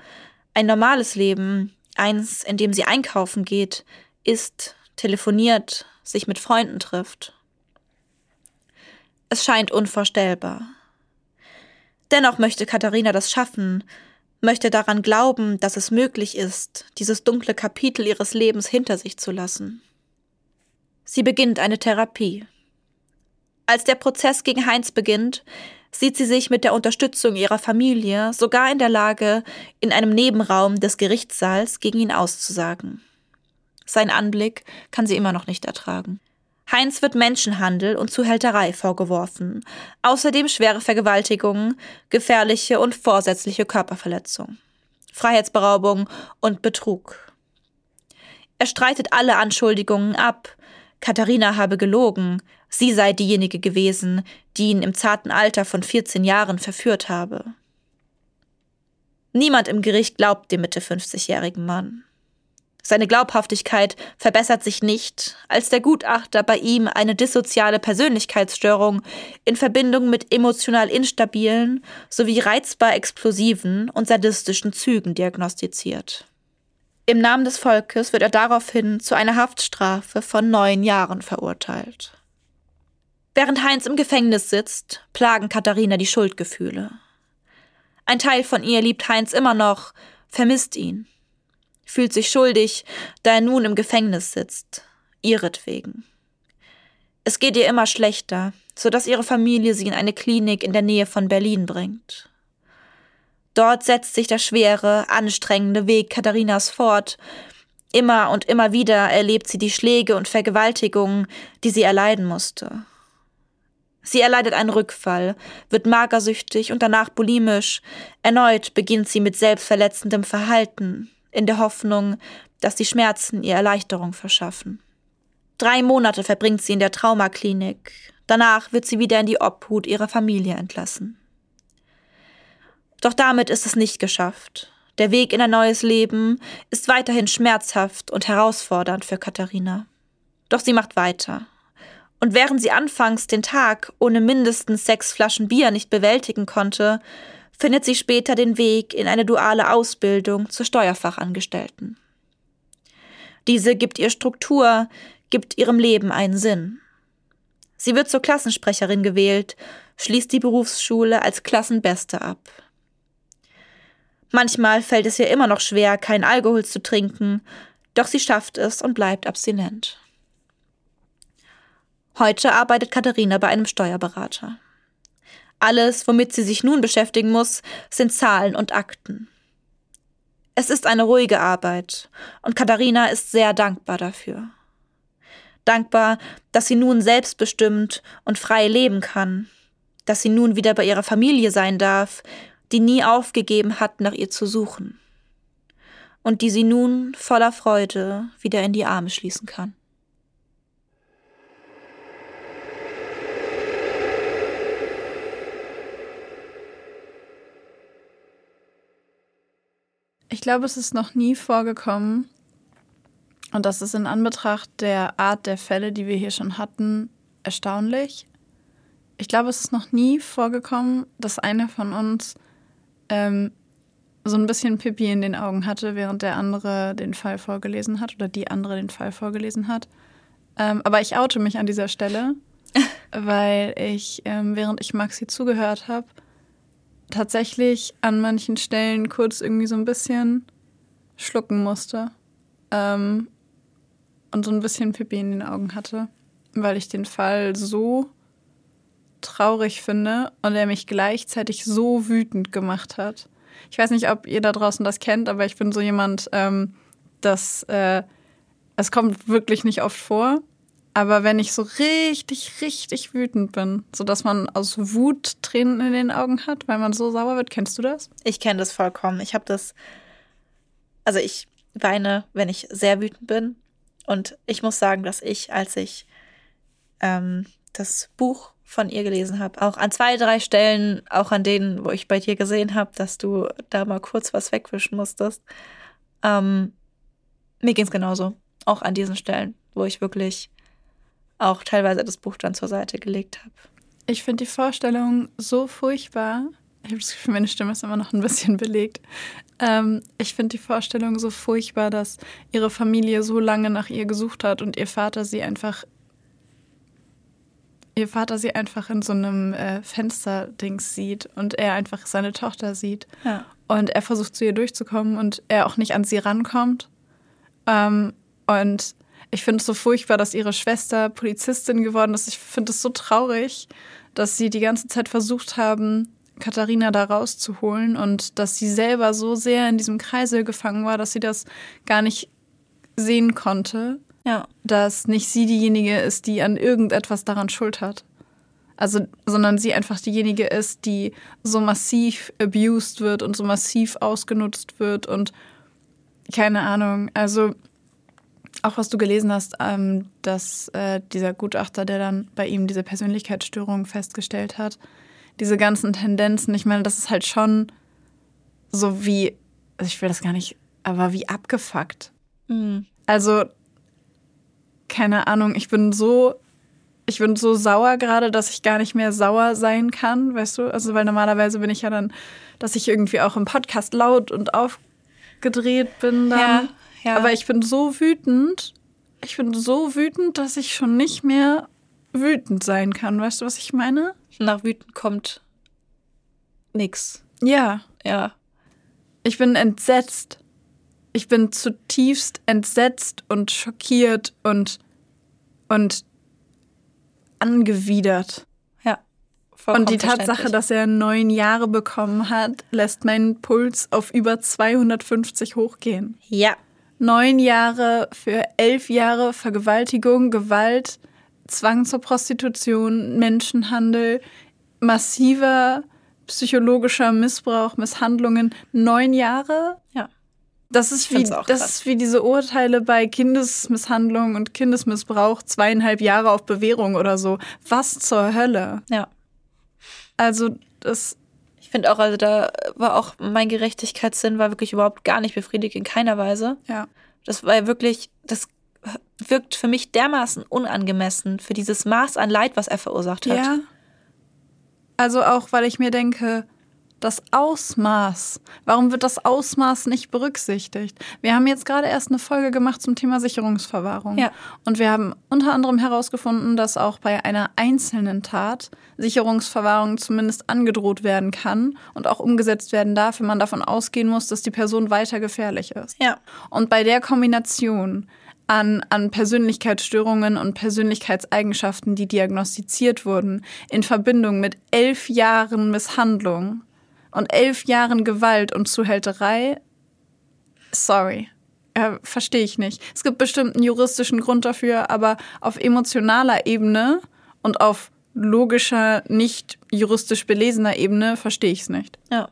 ein normales Leben, eins, in dem sie einkaufen geht, isst, telefoniert, sich mit Freunden trifft. Es scheint unvorstellbar. Dennoch möchte Katharina das schaffen, möchte daran glauben, dass es möglich ist, dieses dunkle Kapitel ihres Lebens hinter sich zu lassen. Sie beginnt eine Therapie. Als der Prozess gegen Heinz beginnt, sieht sie sich mit der Unterstützung ihrer Familie sogar in der Lage, in einem Nebenraum des Gerichtssaals gegen ihn auszusagen. Sein Anblick kann sie immer noch nicht ertragen. Heinz wird Menschenhandel und Zuhälterei vorgeworfen, außerdem schwere Vergewaltigungen, gefährliche und vorsätzliche Körperverletzung. Freiheitsberaubung und Betrug. Er streitet alle Anschuldigungen ab. Katharina habe gelogen, sie sei diejenige gewesen, die ihn im zarten Alter von 14 Jahren verführt habe. Niemand im Gericht glaubt dem Mitte 50-jährigen Mann. Seine Glaubhaftigkeit verbessert sich nicht, als der Gutachter bei ihm eine dissoziale Persönlichkeitsstörung in Verbindung mit emotional instabilen sowie reizbar explosiven und sadistischen Zügen diagnostiziert. Im Namen des Volkes wird er daraufhin zu einer Haftstrafe von neun Jahren verurteilt. Während Heinz im Gefängnis sitzt, plagen Katharina die Schuldgefühle. Ein Teil von ihr liebt Heinz immer noch, vermisst ihn, fühlt sich schuldig, da er nun im Gefängnis sitzt, ihretwegen. Es geht ihr immer schlechter, so dass ihre Familie sie in eine Klinik in der Nähe von Berlin bringt. Dort setzt sich der schwere, anstrengende Weg Katharinas fort. Immer und immer wieder erlebt sie die Schläge und Vergewaltigungen, die sie erleiden musste. Sie erleidet einen Rückfall, wird magersüchtig und danach bulimisch. Erneut beginnt sie mit selbstverletzendem Verhalten, in der Hoffnung, dass die Schmerzen ihr Erleichterung verschaffen. Drei Monate verbringt sie in der Traumaklinik. Danach wird sie wieder in die Obhut ihrer Familie entlassen. Doch damit ist es nicht geschafft. Der Weg in ein neues Leben ist weiterhin schmerzhaft und herausfordernd für Katharina. Doch sie macht weiter und während sie anfangs den Tag ohne mindestens sechs Flaschen Bier nicht bewältigen konnte, findet sie später den Weg in eine duale Ausbildung zur Steuerfachangestellten. Diese gibt ihr Struktur, gibt ihrem Leben einen Sinn. Sie wird zur Klassensprecherin gewählt, schließt die Berufsschule als Klassenbeste ab. Manchmal fällt es ihr immer noch schwer, kein Alkohol zu trinken, doch sie schafft es und bleibt abstinent. Heute arbeitet Katharina bei einem Steuerberater. Alles, womit sie sich nun beschäftigen muss, sind Zahlen und Akten. Es ist eine ruhige Arbeit und Katharina ist sehr dankbar dafür. Dankbar, dass sie nun selbstbestimmt und frei leben kann, dass sie nun wieder bei ihrer Familie sein darf, die nie aufgegeben hat, nach ihr zu suchen, und die sie nun voller Freude wieder in die Arme schließen kann. Ich glaube, es ist noch nie vorgekommen, und das ist in Anbetracht der Art der Fälle, die wir hier schon hatten, erstaunlich. Ich glaube, es ist noch nie vorgekommen, dass einer von uns ähm, so ein bisschen Pipi in den Augen hatte, während der andere den Fall vorgelesen hat oder die andere den Fall vorgelesen hat. Ähm, aber ich oute mich an dieser Stelle, weil ich, ähm, während ich Maxi zugehört habe, tatsächlich an manchen Stellen kurz irgendwie so ein bisschen schlucken musste ähm, und so ein bisschen Pipi in den Augen hatte, weil ich den Fall so traurig finde und er mich gleichzeitig so wütend gemacht hat. Ich weiß nicht, ob ihr da draußen das kennt, aber ich bin so jemand, ähm, das äh, es kommt wirklich nicht oft vor, aber wenn ich so richtig, richtig wütend bin, sodass man aus Wut Tränen in den Augen hat, weil man so sauer wird, kennst du das? Ich kenne das vollkommen. Ich habe das. Also ich weine, wenn ich sehr wütend bin. Und ich muss sagen, dass ich, als ich ähm, das Buch von ihr gelesen habe, auch an zwei, drei Stellen, auch an denen, wo ich bei dir gesehen habe, dass du da mal kurz was wegwischen musstest, ähm, mir ging es genauso. Auch an diesen Stellen, wo ich wirklich auch teilweise das Buch dann zur Seite gelegt habe. Ich finde die Vorstellung so furchtbar. Ich habe das Gefühl, meine Stimme ist immer noch ein bisschen belegt. Ähm, ich finde die Vorstellung so furchtbar, dass ihre Familie so lange nach ihr gesucht hat und ihr Vater sie einfach ihr Vater sie einfach in so einem äh, Fensterdings sieht und er einfach seine Tochter sieht. Ja. Und er versucht zu ihr durchzukommen und er auch nicht an sie rankommt. Ähm, und ich finde es so furchtbar, dass ihre Schwester Polizistin geworden ist. Ich finde es so traurig, dass sie die ganze Zeit versucht haben, Katharina da rauszuholen und dass sie selber so sehr in diesem Kreisel gefangen war, dass sie das gar nicht sehen konnte. Ja. Dass nicht sie diejenige ist, die an irgendetwas daran schuld hat. Also, sondern sie einfach diejenige ist, die so massiv abused wird und so massiv ausgenutzt wird und keine Ahnung. Also, auch was du gelesen hast, ähm, dass äh, dieser Gutachter, der dann bei ihm diese Persönlichkeitsstörung festgestellt hat, diese ganzen Tendenzen, ich meine, das ist halt schon so wie, also ich will das gar nicht, aber wie abgefuckt. Mhm. Also, keine Ahnung, ich bin so, ich bin so sauer gerade, dass ich gar nicht mehr sauer sein kann, weißt du? Also, weil normalerweise bin ich ja dann, dass ich irgendwie auch im Podcast laut und aufgedreht bin dann. Ja, ja. Aber ich bin so wütend, ich bin so wütend, dass ich schon nicht mehr wütend sein kann. Weißt du, was ich meine? Nach wütend kommt nix. Ja. Ja. Ich bin entsetzt. Ich bin zutiefst entsetzt und schockiert und, und angewidert. Ja. Und die Tatsache, dass er neun Jahre bekommen hat, lässt meinen Puls auf über 250 hochgehen. Ja. Neun Jahre für elf Jahre Vergewaltigung, Gewalt, Zwang zur Prostitution, Menschenhandel, massiver psychologischer Missbrauch, Misshandlungen. Neun Jahre? Ja. Das ist, wie, das ist wie diese Urteile bei Kindesmisshandlung und Kindesmissbrauch, zweieinhalb Jahre auf Bewährung oder so. Was zur Hölle? Ja. Also, das, Ich finde auch, also da war auch mein Gerechtigkeitssinn war wirklich überhaupt gar nicht befriedigt in keiner Weise. ja. Das war wirklich, das wirkt für mich dermaßen unangemessen für dieses Maß an Leid, was er verursacht hat. Ja. Also auch, weil ich mir denke, das Ausmaß, warum wird das Ausmaß nicht berücksichtigt? Wir haben jetzt gerade erst eine Folge gemacht zum Thema Sicherungsverwahrung. Ja. Und wir haben unter anderem herausgefunden, dass auch bei einer einzelnen Tat Sicherungsverwahrung zumindest angedroht werden kann und auch umgesetzt werden darf, wenn man davon ausgehen muss, dass die Person weiter gefährlich ist. Ja. Und bei der Kombination an, an Persönlichkeitsstörungen und Persönlichkeitseigenschaften, die diagnostiziert wurden, in Verbindung mit elf Jahren Misshandlung und elf Jahren Gewalt und Zuhälterei, sorry. Äh, Verstehe ich nicht. Es gibt bestimmt einen juristischen Grund dafür, aber auf emotionaler Ebene und auf logischer, nicht juristisch belesener Ebene verstehe ich es nicht. Ja.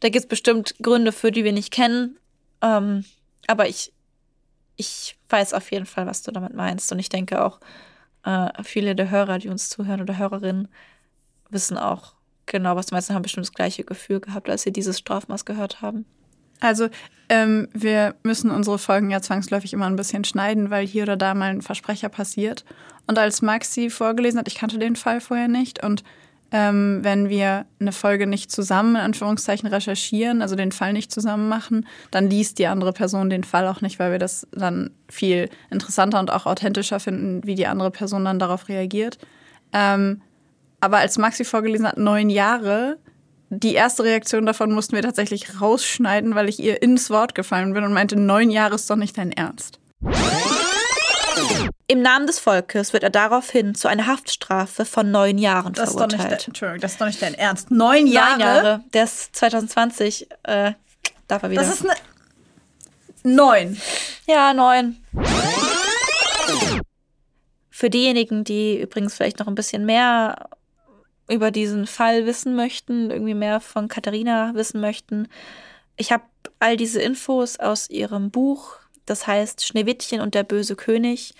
Da gibt es bestimmt Gründe für, die wir nicht kennen. Ähm, aber ich, ich weiß auf jeden Fall, was du damit meinst. Und ich denke auch, äh, viele der Hörer, die uns zuhören oder Hörerinnen, wissen auch genau, was du meinst haben bestimmt das gleiche Gefühl gehabt, als sie dieses Strafmaß gehört haben. Also, ähm, wir müssen unsere Folgen ja zwangsläufig immer ein bisschen schneiden, weil hier oder da mal ein Versprecher passiert. Und als Maxi vorgelesen hat, ich kannte den Fall vorher nicht. Und ähm, wenn wir eine Folge nicht zusammen, in Anführungszeichen, recherchieren, also den Fall nicht zusammen machen, dann liest die andere Person den Fall auch nicht, weil wir das dann viel interessanter und auch authentischer finden, wie die andere Person dann darauf reagiert. Ähm, aber als Maxi vorgelesen hat, neun Jahre, die erste Reaktion davon mussten wir tatsächlich rausschneiden, weil ich ihr ins Wort gefallen bin und meinte, neun Jahre ist doch nicht dein Ernst. Im Namen des Volkes wird er daraufhin zu einer Haftstrafe von neun Jahren Das ist, doch nicht verurteilt. dein, Entschuldigung, das ist doch nicht dein Ernst. Neun Jahre? Neun Jahre. Der ist 2020, äh, darf er wieder. Das ist eine. Neun. Ja, neun. Für diejenigen, die übrigens vielleicht noch ein bisschen mehr über diesen Fall wissen möchten, irgendwie mehr von Katharina wissen möchten, ich habe all diese Infos aus ihrem Buch, das heißt Schneewittchen und der böse König,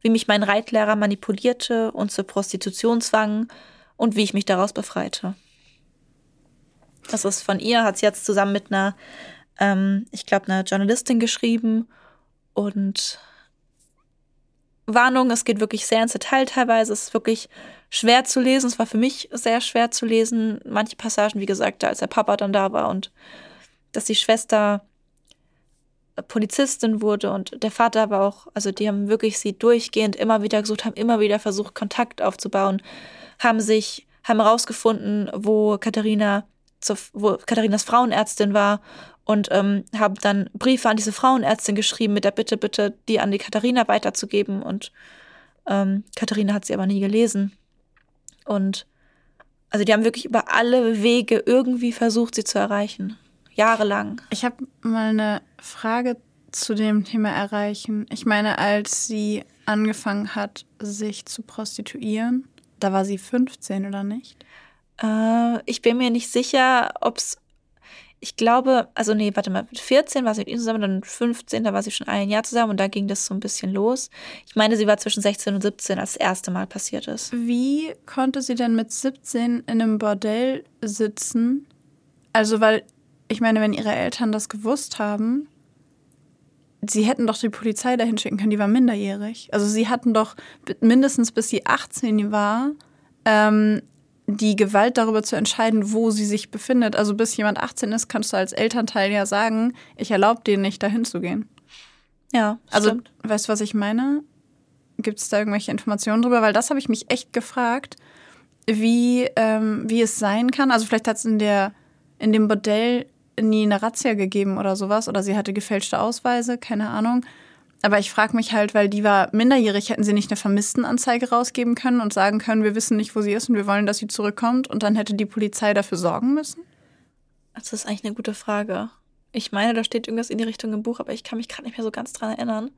wie mich mein Reitlehrer manipulierte und zur Prostitution zwang und wie ich mich daraus befreite. Das ist von ihr, hat sie jetzt zusammen mit einer, ähm, ich glaube, einer Journalistin geschrieben und Warnung, es geht wirklich sehr ins Detail teilweise. Es ist wirklich schwer zu lesen. Es war für mich sehr schwer zu lesen. Manche Passagen, wie gesagt, als der Papa dann da war und dass die Schwester Polizistin wurde und der Vater war auch, also die haben wirklich sie durchgehend immer wieder gesucht, haben immer wieder versucht, Kontakt aufzubauen, haben sich, haben herausgefunden, wo Katharina, zur, wo Katharinas Frauenärztin war und ähm, haben dann Briefe an diese Frauenärztin geschrieben mit der Bitte, bitte die an die Katharina weiterzugeben. Und ähm, Katharina hat sie aber nie gelesen. Und also die haben wirklich über alle Wege irgendwie versucht, sie zu erreichen. Jahrelang. Ich habe mal eine Frage zu dem Thema erreichen. Ich meine, als sie angefangen hat, sich zu prostituieren, da war sie 15 oder nicht? Äh, ich bin mir nicht sicher, ob es. Ich glaube, also nee, warte mal, mit 14 war sie mit ihm zusammen, dann 15, da war sie schon ein Jahr zusammen und da ging das so ein bisschen los. Ich meine, sie war zwischen 16 und 17, als das erste Mal passiert ist. Wie konnte sie denn mit 17 in einem Bordell sitzen? Also, weil, ich meine, wenn ihre Eltern das gewusst haben, sie hätten doch die Polizei dahin schicken können, die war minderjährig. Also sie hatten doch mindestens bis sie 18 war, ähm, die Gewalt darüber zu entscheiden, wo sie sich befindet. Also bis jemand 18 ist, kannst du als Elternteil ja sagen, ich erlaube dir nicht, dahin zu gehen. Ja, Also, stimmt. weißt du, was ich meine? Gibt es da irgendwelche Informationen drüber? Weil das habe ich mich echt gefragt, wie, ähm, wie es sein kann. Also vielleicht hat es in, der- in dem Bordell nie eine Razzia gegeben oder sowas. Oder sie hatte gefälschte Ausweise, keine Ahnung. Aber ich frage mich halt, weil die war minderjährig, hätten sie nicht eine Vermisstenanzeige rausgeben können und sagen können, wir wissen nicht, wo sie ist und wir wollen, dass sie zurückkommt. Und dann hätte die Polizei dafür sorgen müssen? Das ist eigentlich eine gute Frage. Ich meine, da steht irgendwas in die Richtung im Buch, aber ich kann mich gerade nicht mehr so ganz dran erinnern.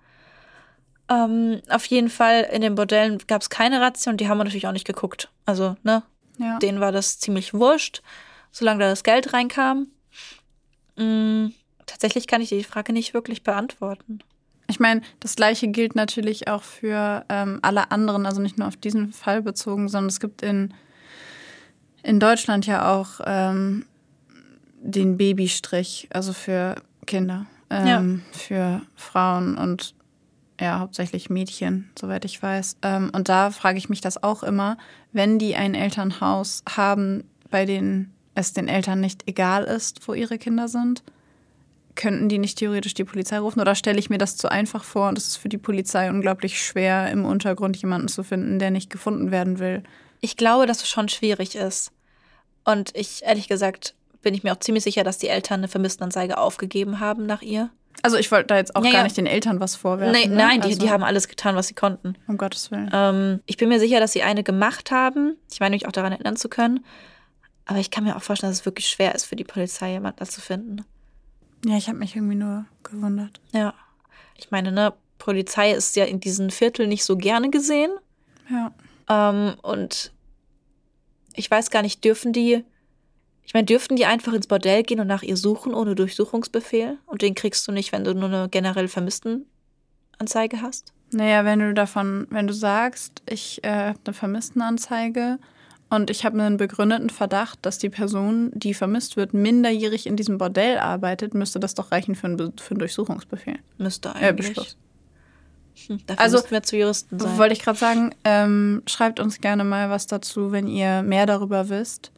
Ähm, auf jeden Fall, in den Bordellen gab es keine Razzia und die haben wir natürlich auch nicht geguckt. Also, ne, Ja. denen war das ziemlich wurscht, solange da das Geld reinkam. Mm, tatsächlich kann ich die Frage nicht wirklich beantworten. Ich meine, das gleiche gilt natürlich auch für ähm, alle anderen, also nicht nur auf diesen Fall bezogen, sondern es gibt in, in Deutschland ja auch ähm, den Babystrich, also für Kinder, ähm, für Frauen und ja, hauptsächlich Mädchen, soweit ich weiß. Ähm, und da frage ich mich das auch immer, wenn die ein Elternhaus haben, bei dem es den Eltern nicht egal ist, wo ihre Kinder sind, könnten die nicht theoretisch die Polizei rufen? Oder stelle ich mir das zu einfach vor und es ist für die Polizei unglaublich schwer, im Untergrund jemanden zu finden, der nicht gefunden werden will? Ich glaube, dass es schon schwierig ist. Und ich, ehrlich gesagt, bin ich mir auch ziemlich sicher, dass die Eltern eine Vermisstenanzeige aufgegeben haben nach ihr. Also ich wollte da jetzt auch Ja, gar ja. nicht den Eltern was vorwerfen. Nee, ne? nein, die, also, die haben alles getan, was sie konnten. Um Gottes Willen. Ähm, ich bin mir sicher, dass sie eine gemacht haben. Ich meine mich auch daran erinnern zu können. Aber ich kann mir auch vorstellen, dass es wirklich schwer ist für die Polizei, jemanden da zu finden. Ja, ich habe mich irgendwie nur gewundert. Ja. Ich meine, ne, Polizei ist ja in diesen Vierteln nicht so gerne gesehen. Ja. Ähm, und ich weiß gar nicht, dürfen die, ich meine, dürften die einfach ins Bordell gehen und nach ihr suchen ohne Durchsuchungsbefehl? Und den kriegst du nicht, wenn du nur eine generell Vermisstenanzeige hast? Naja, wenn du davon, wenn du sagst, ich äh, habe eine Vermisstenanzeige und ich habe einen begründeten Verdacht, dass die Person, die vermisst wird, minderjährig in diesem Bordell arbeitet, müsste das doch reichen für einen, für einen Durchsuchungsbefehl. Müsste Äh, eigentlich. Beschluss. Hm, Also, müssten wir zu Juristen sein. Wollte ich gerade sagen, ähm, schreibt uns gerne mal was dazu, wenn ihr mehr darüber wisst.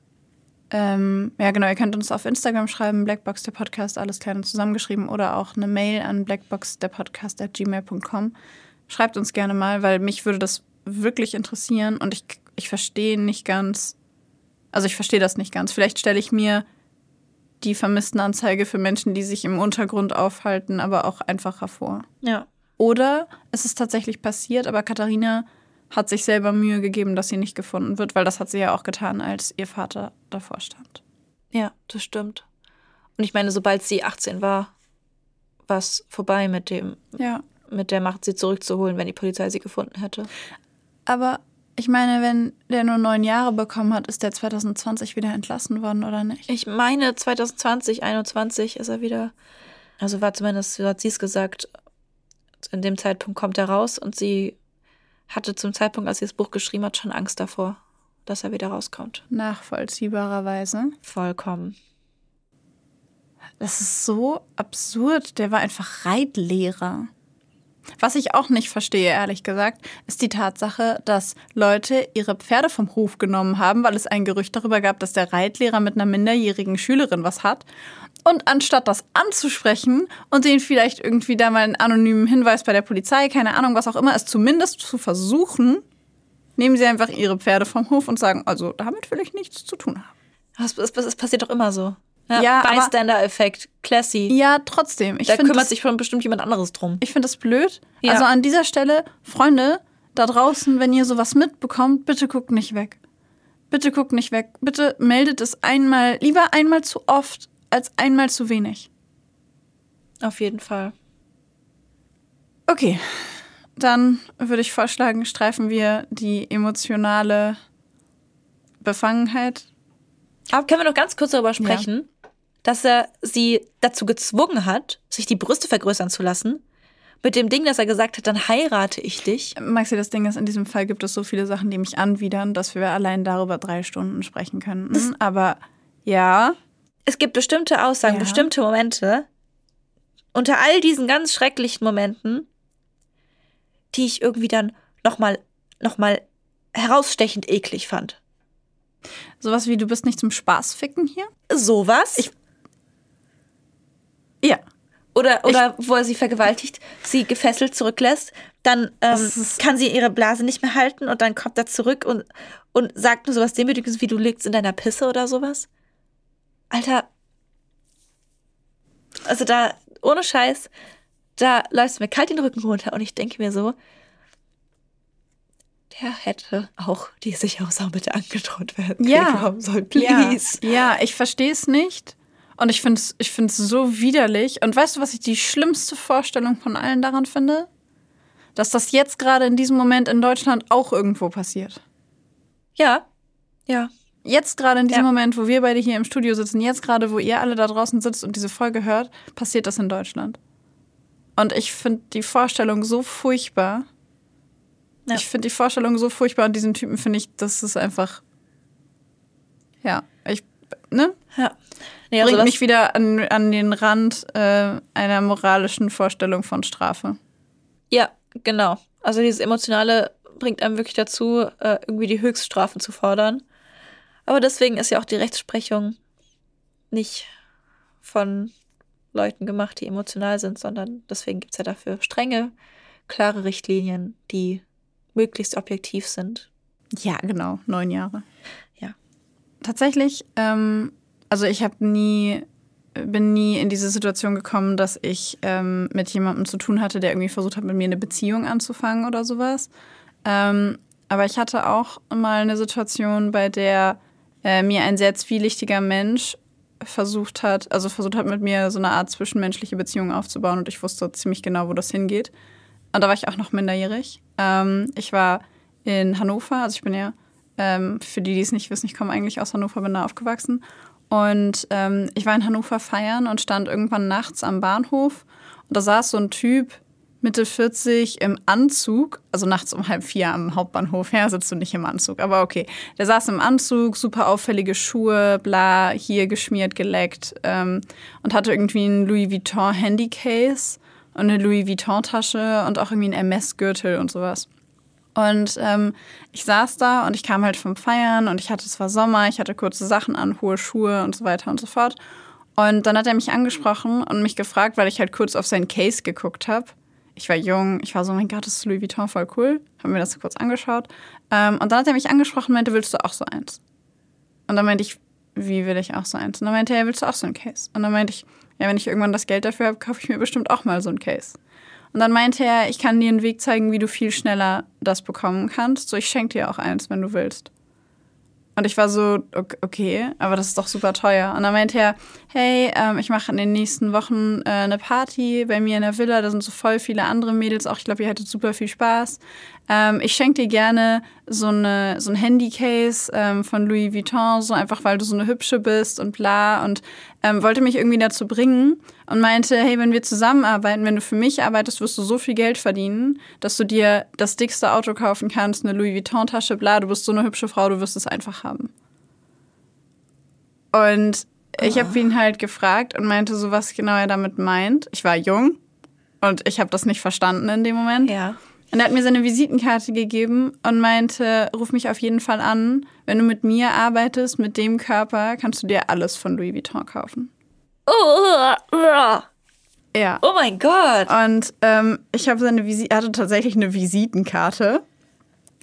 Ähm, ja, genau, ihr könnt uns auf Instagram schreiben, Blackbox der Podcast, alles klein und zusammengeschrieben, oder auch eine Mail an blackboxderpodcast.gmail.com. Schreibt uns gerne mal, weil mich würde das wirklich interessieren und ich, ich verstehe nicht ganz, also ich verstehe das nicht ganz. Vielleicht stelle ich mir die Vermisstenanzeige für Menschen, die sich im Untergrund aufhalten, aber auch einfacher vor. ja. Oder es ist tatsächlich passiert, aber Katharina hat sich selber Mühe gegeben, dass sie nicht gefunden wird, weil das hat sie ja auch getan, als ihr Vater davor stand. Ja, das stimmt. Und ich meine, sobald sie 18 war, war es vorbei mit dem, Ja. mit der Macht, sie zurückzuholen, wenn die Polizei sie gefunden hätte. Aber ich meine, wenn der nur neun Jahre bekommen hat, ist der 2020 wieder entlassen worden, oder nicht? Ich meine, 2020, 21 ist er wieder. Also war zumindest, so hat sie es gesagt, in dem Zeitpunkt kommt er raus und sie hatte zum Zeitpunkt, als sie das Buch geschrieben hat, schon Angst davor, dass er wieder rauskommt. Nachvollziehbarerweise. Vollkommen. Das ist so absurd. Der war einfach Reitlehrer. Was ich auch nicht verstehe, ehrlich gesagt, ist die Tatsache, dass Leute ihre Pferde vom Hof genommen haben, weil es ein Gerücht darüber gab, dass der Reitlehrer mit einer minderjährigen Schülerin was hat. Und anstatt das anzusprechen und denen vielleicht irgendwie da mal einen anonymen Hinweis bei der Polizei, keine Ahnung, was auch immer, es zumindest zu versuchen, nehmen sie einfach ihre Pferde vom Hof und sagen, also damit will ich nichts zu tun haben. Das, passiert doch immer so. Ja, Ja, Bystander-Effekt, classy. Ja, trotzdem. Ich da kümmert das- sich schon bestimmt jemand anderes drum. Ich finde das blöd. Ja. Also an dieser Stelle, Freunde, da draußen, wenn ihr sowas mitbekommt, bitte guckt nicht weg. Bitte guckt nicht weg. Bitte meldet es einmal, lieber einmal zu oft als einmal zu wenig. Auf jeden Fall. Okay, dann würde ich vorschlagen, streifen wir die emotionale Befangenheit ab. Können wir noch ganz kurz darüber sprechen, ja. Dass er sie dazu gezwungen hat, sich die Brüste vergrößern zu lassen? Mit dem Ding, dass er gesagt hat, dann heirate ich dich. Maxi, das Ding ist, in diesem Fall gibt es so viele Sachen, die mich anwidern, dass wir allein darüber drei Stunden sprechen könnten. Das Aber ja. Es gibt bestimmte Aussagen, ja. bestimmte Momente, unter all diesen ganz schrecklichen Momenten, die ich irgendwie dann nochmal noch mal herausstechend eklig fand. Sowas wie, du bist nicht zum Spaß ficken hier? Sowas? Ich. Ja. Oder, oder ich, wo er sie vergewaltigt, sie gefesselt zurücklässt, dann ähm, kann sie ihre Blase nicht mehr halten und dann kommt er zurück und, und sagt nur sowas Demütiges wie du liegst in deiner Pisse oder sowas. Alter. Also da, ohne Scheiß, da läuft mir kalt den Rücken runter und ich denke mir so, der hätte auch die Sicherungssau bitte angedroht werden. Ja, soll, please. Ja, ja ich verstehe es nicht. Und ich finde es ich find's so widerlich. Und weißt du, was ich die schlimmste Vorstellung von allen daran finde? Dass das jetzt gerade in diesem Moment in Deutschland auch irgendwo passiert. Ja, ja. Jetzt gerade in diesem ja. Moment, wo wir beide hier im Studio sitzen, jetzt gerade, wo ihr alle da draußen sitzt und diese Folge hört, passiert das in Deutschland. Und ich finde die Vorstellung so furchtbar. Ja. Ich finde die Vorstellung so furchtbar und diesen Typen finde ich, das ist einfach. Ja. Ne? Ja. Nee, also Bringt mich wieder an, an den Rand äh, einer moralischen Vorstellung von Strafe. Ja, genau. Also dieses Emotionale bringt einem wirklich dazu, äh, irgendwie die Höchststrafen zu fordern. Aber deswegen ist ja auch die Rechtsprechung nicht von Leuten gemacht, die emotional sind, sondern deswegen gibt es ja dafür strenge, klare Richtlinien, die möglichst objektiv sind. Ja, genau, neun Jahre. Tatsächlich, ähm, also ich habe nie, bin nie in diese Situation gekommen, dass ich ähm, mit jemandem zu tun hatte, der irgendwie versucht hat, mit mir eine Beziehung anzufangen oder sowas. Ähm, aber ich hatte auch mal eine Situation, bei der äh, mir ein sehr zwielichtiger Mensch versucht hat, also versucht hat, mit mir so eine Art zwischenmenschliche Beziehung aufzubauen und ich wusste ziemlich genau, wo das hingeht. Und da war ich auch noch minderjährig. Ähm, ich war in Hannover, also ich bin ja, ähm, für die, die es nicht wissen, ich komme eigentlich aus Hannover, bin da aufgewachsen. Und ähm, ich war in Hannover feiern und stand irgendwann nachts am Bahnhof und da saß so ein Typ, Mitte 40 im Anzug, also nachts um halb vier am Hauptbahnhof, ja, sitzt du nicht im Anzug, aber okay. Der saß im Anzug, super auffällige Schuhe, bla, hier geschmiert, geleckt ähm, und hatte irgendwie ein Louis Vuitton Handycase und eine Louis Vuitton Tasche und auch irgendwie ein MS-Gürtel und sowas. Und ähm, ich saß da und ich kam halt vom Feiern und ich hatte, es war Sommer, ich hatte kurze Sachen an, hohe Schuhe und so weiter und so fort. Und dann hat er mich angesprochen und mich gefragt, weil ich halt kurz auf sein Case geguckt habe ich war jung, ich war so, mein Gott, das ist Louis Vuitton voll cool. Haben mir das kurz angeschaut. Ähm, und dann hat er mich angesprochen und meinte, willst du auch so eins? Und dann meinte ich, wie will ich auch so eins? Und dann meinte er, willst du auch so ein Case? Und dann meinte ich, ja, wenn ich irgendwann das Geld dafür habe, kaufe ich mir bestimmt auch mal so ein Case. Und dann meinte er, ich kann dir einen Weg zeigen, wie du viel schneller das bekommen kannst. So, ich schenke dir auch eins, wenn du willst. Und ich war so, okay, aber das ist doch super teuer. Und dann meinte er, hey, ähm, ich mache in den nächsten Wochen äh, eine Party bei mir in der Villa. Da sind so voll viele andere Mädels auch. Ich glaube, ihr hättet super viel Spaß. Ähm, ich schenke dir gerne so, eine, so ein Handycase ähm, von Louis Vuitton, so einfach, weil du so eine hübsche bist und bla. Und ähm, wollte mich irgendwie dazu bringen und meinte, hey, wenn wir zusammenarbeiten, wenn du für mich arbeitest, wirst du so viel Geld verdienen, dass du dir das dickste Auto kaufen kannst, eine Louis Vuitton-Tasche, bla, du bist so eine hübsche Frau, du wirst es einfach haben. Und ich habe ihn halt gefragt und meinte so, was genau er damit meint. Ich war jung und ich habe das nicht verstanden in dem Moment. Ja. Und er hat mir seine Visitenkarte gegeben und meinte, ruf mich auf jeden Fall an. Wenn du mit mir arbeitest, mit dem Körper, kannst du dir alles von Louis Vuitton kaufen. Oh, ja. Oh mein Gott. Und ähm, ich habe seine Visite, er hatte tatsächlich eine Visitenkarte.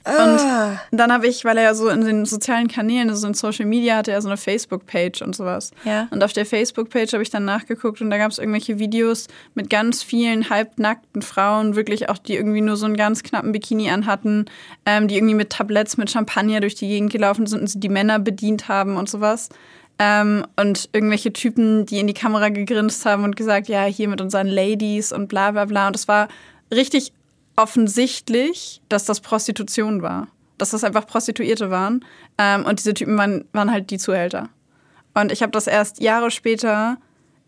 Ah. Und dann habe ich, weil er ja so in den sozialen Kanälen, also in Social Media, hatte er so eine Facebook-Page und sowas. Ja. Und auf der Facebook-Page habe ich dann nachgeguckt und da gab es irgendwelche Videos mit ganz vielen halbnackten Frauen, wirklich auch, die irgendwie nur so einen ganz knappen Bikini anhatten, ähm, die irgendwie mit Tabletts, mit Champagner durch die Gegend gelaufen sind und sie die Männer bedient haben und sowas. Ähm, und irgendwelche Typen, die in die Kamera gegrinst haben und gesagt, ja, hier mit unseren Ladies und bla bla bla. Und es war richtig offensichtlich, dass das Prostitution war. dass das einfach Prostituierte waren. Ähm, und diese Typen waren, waren halt die Zuhälter. Und ich habe das erst Jahre später,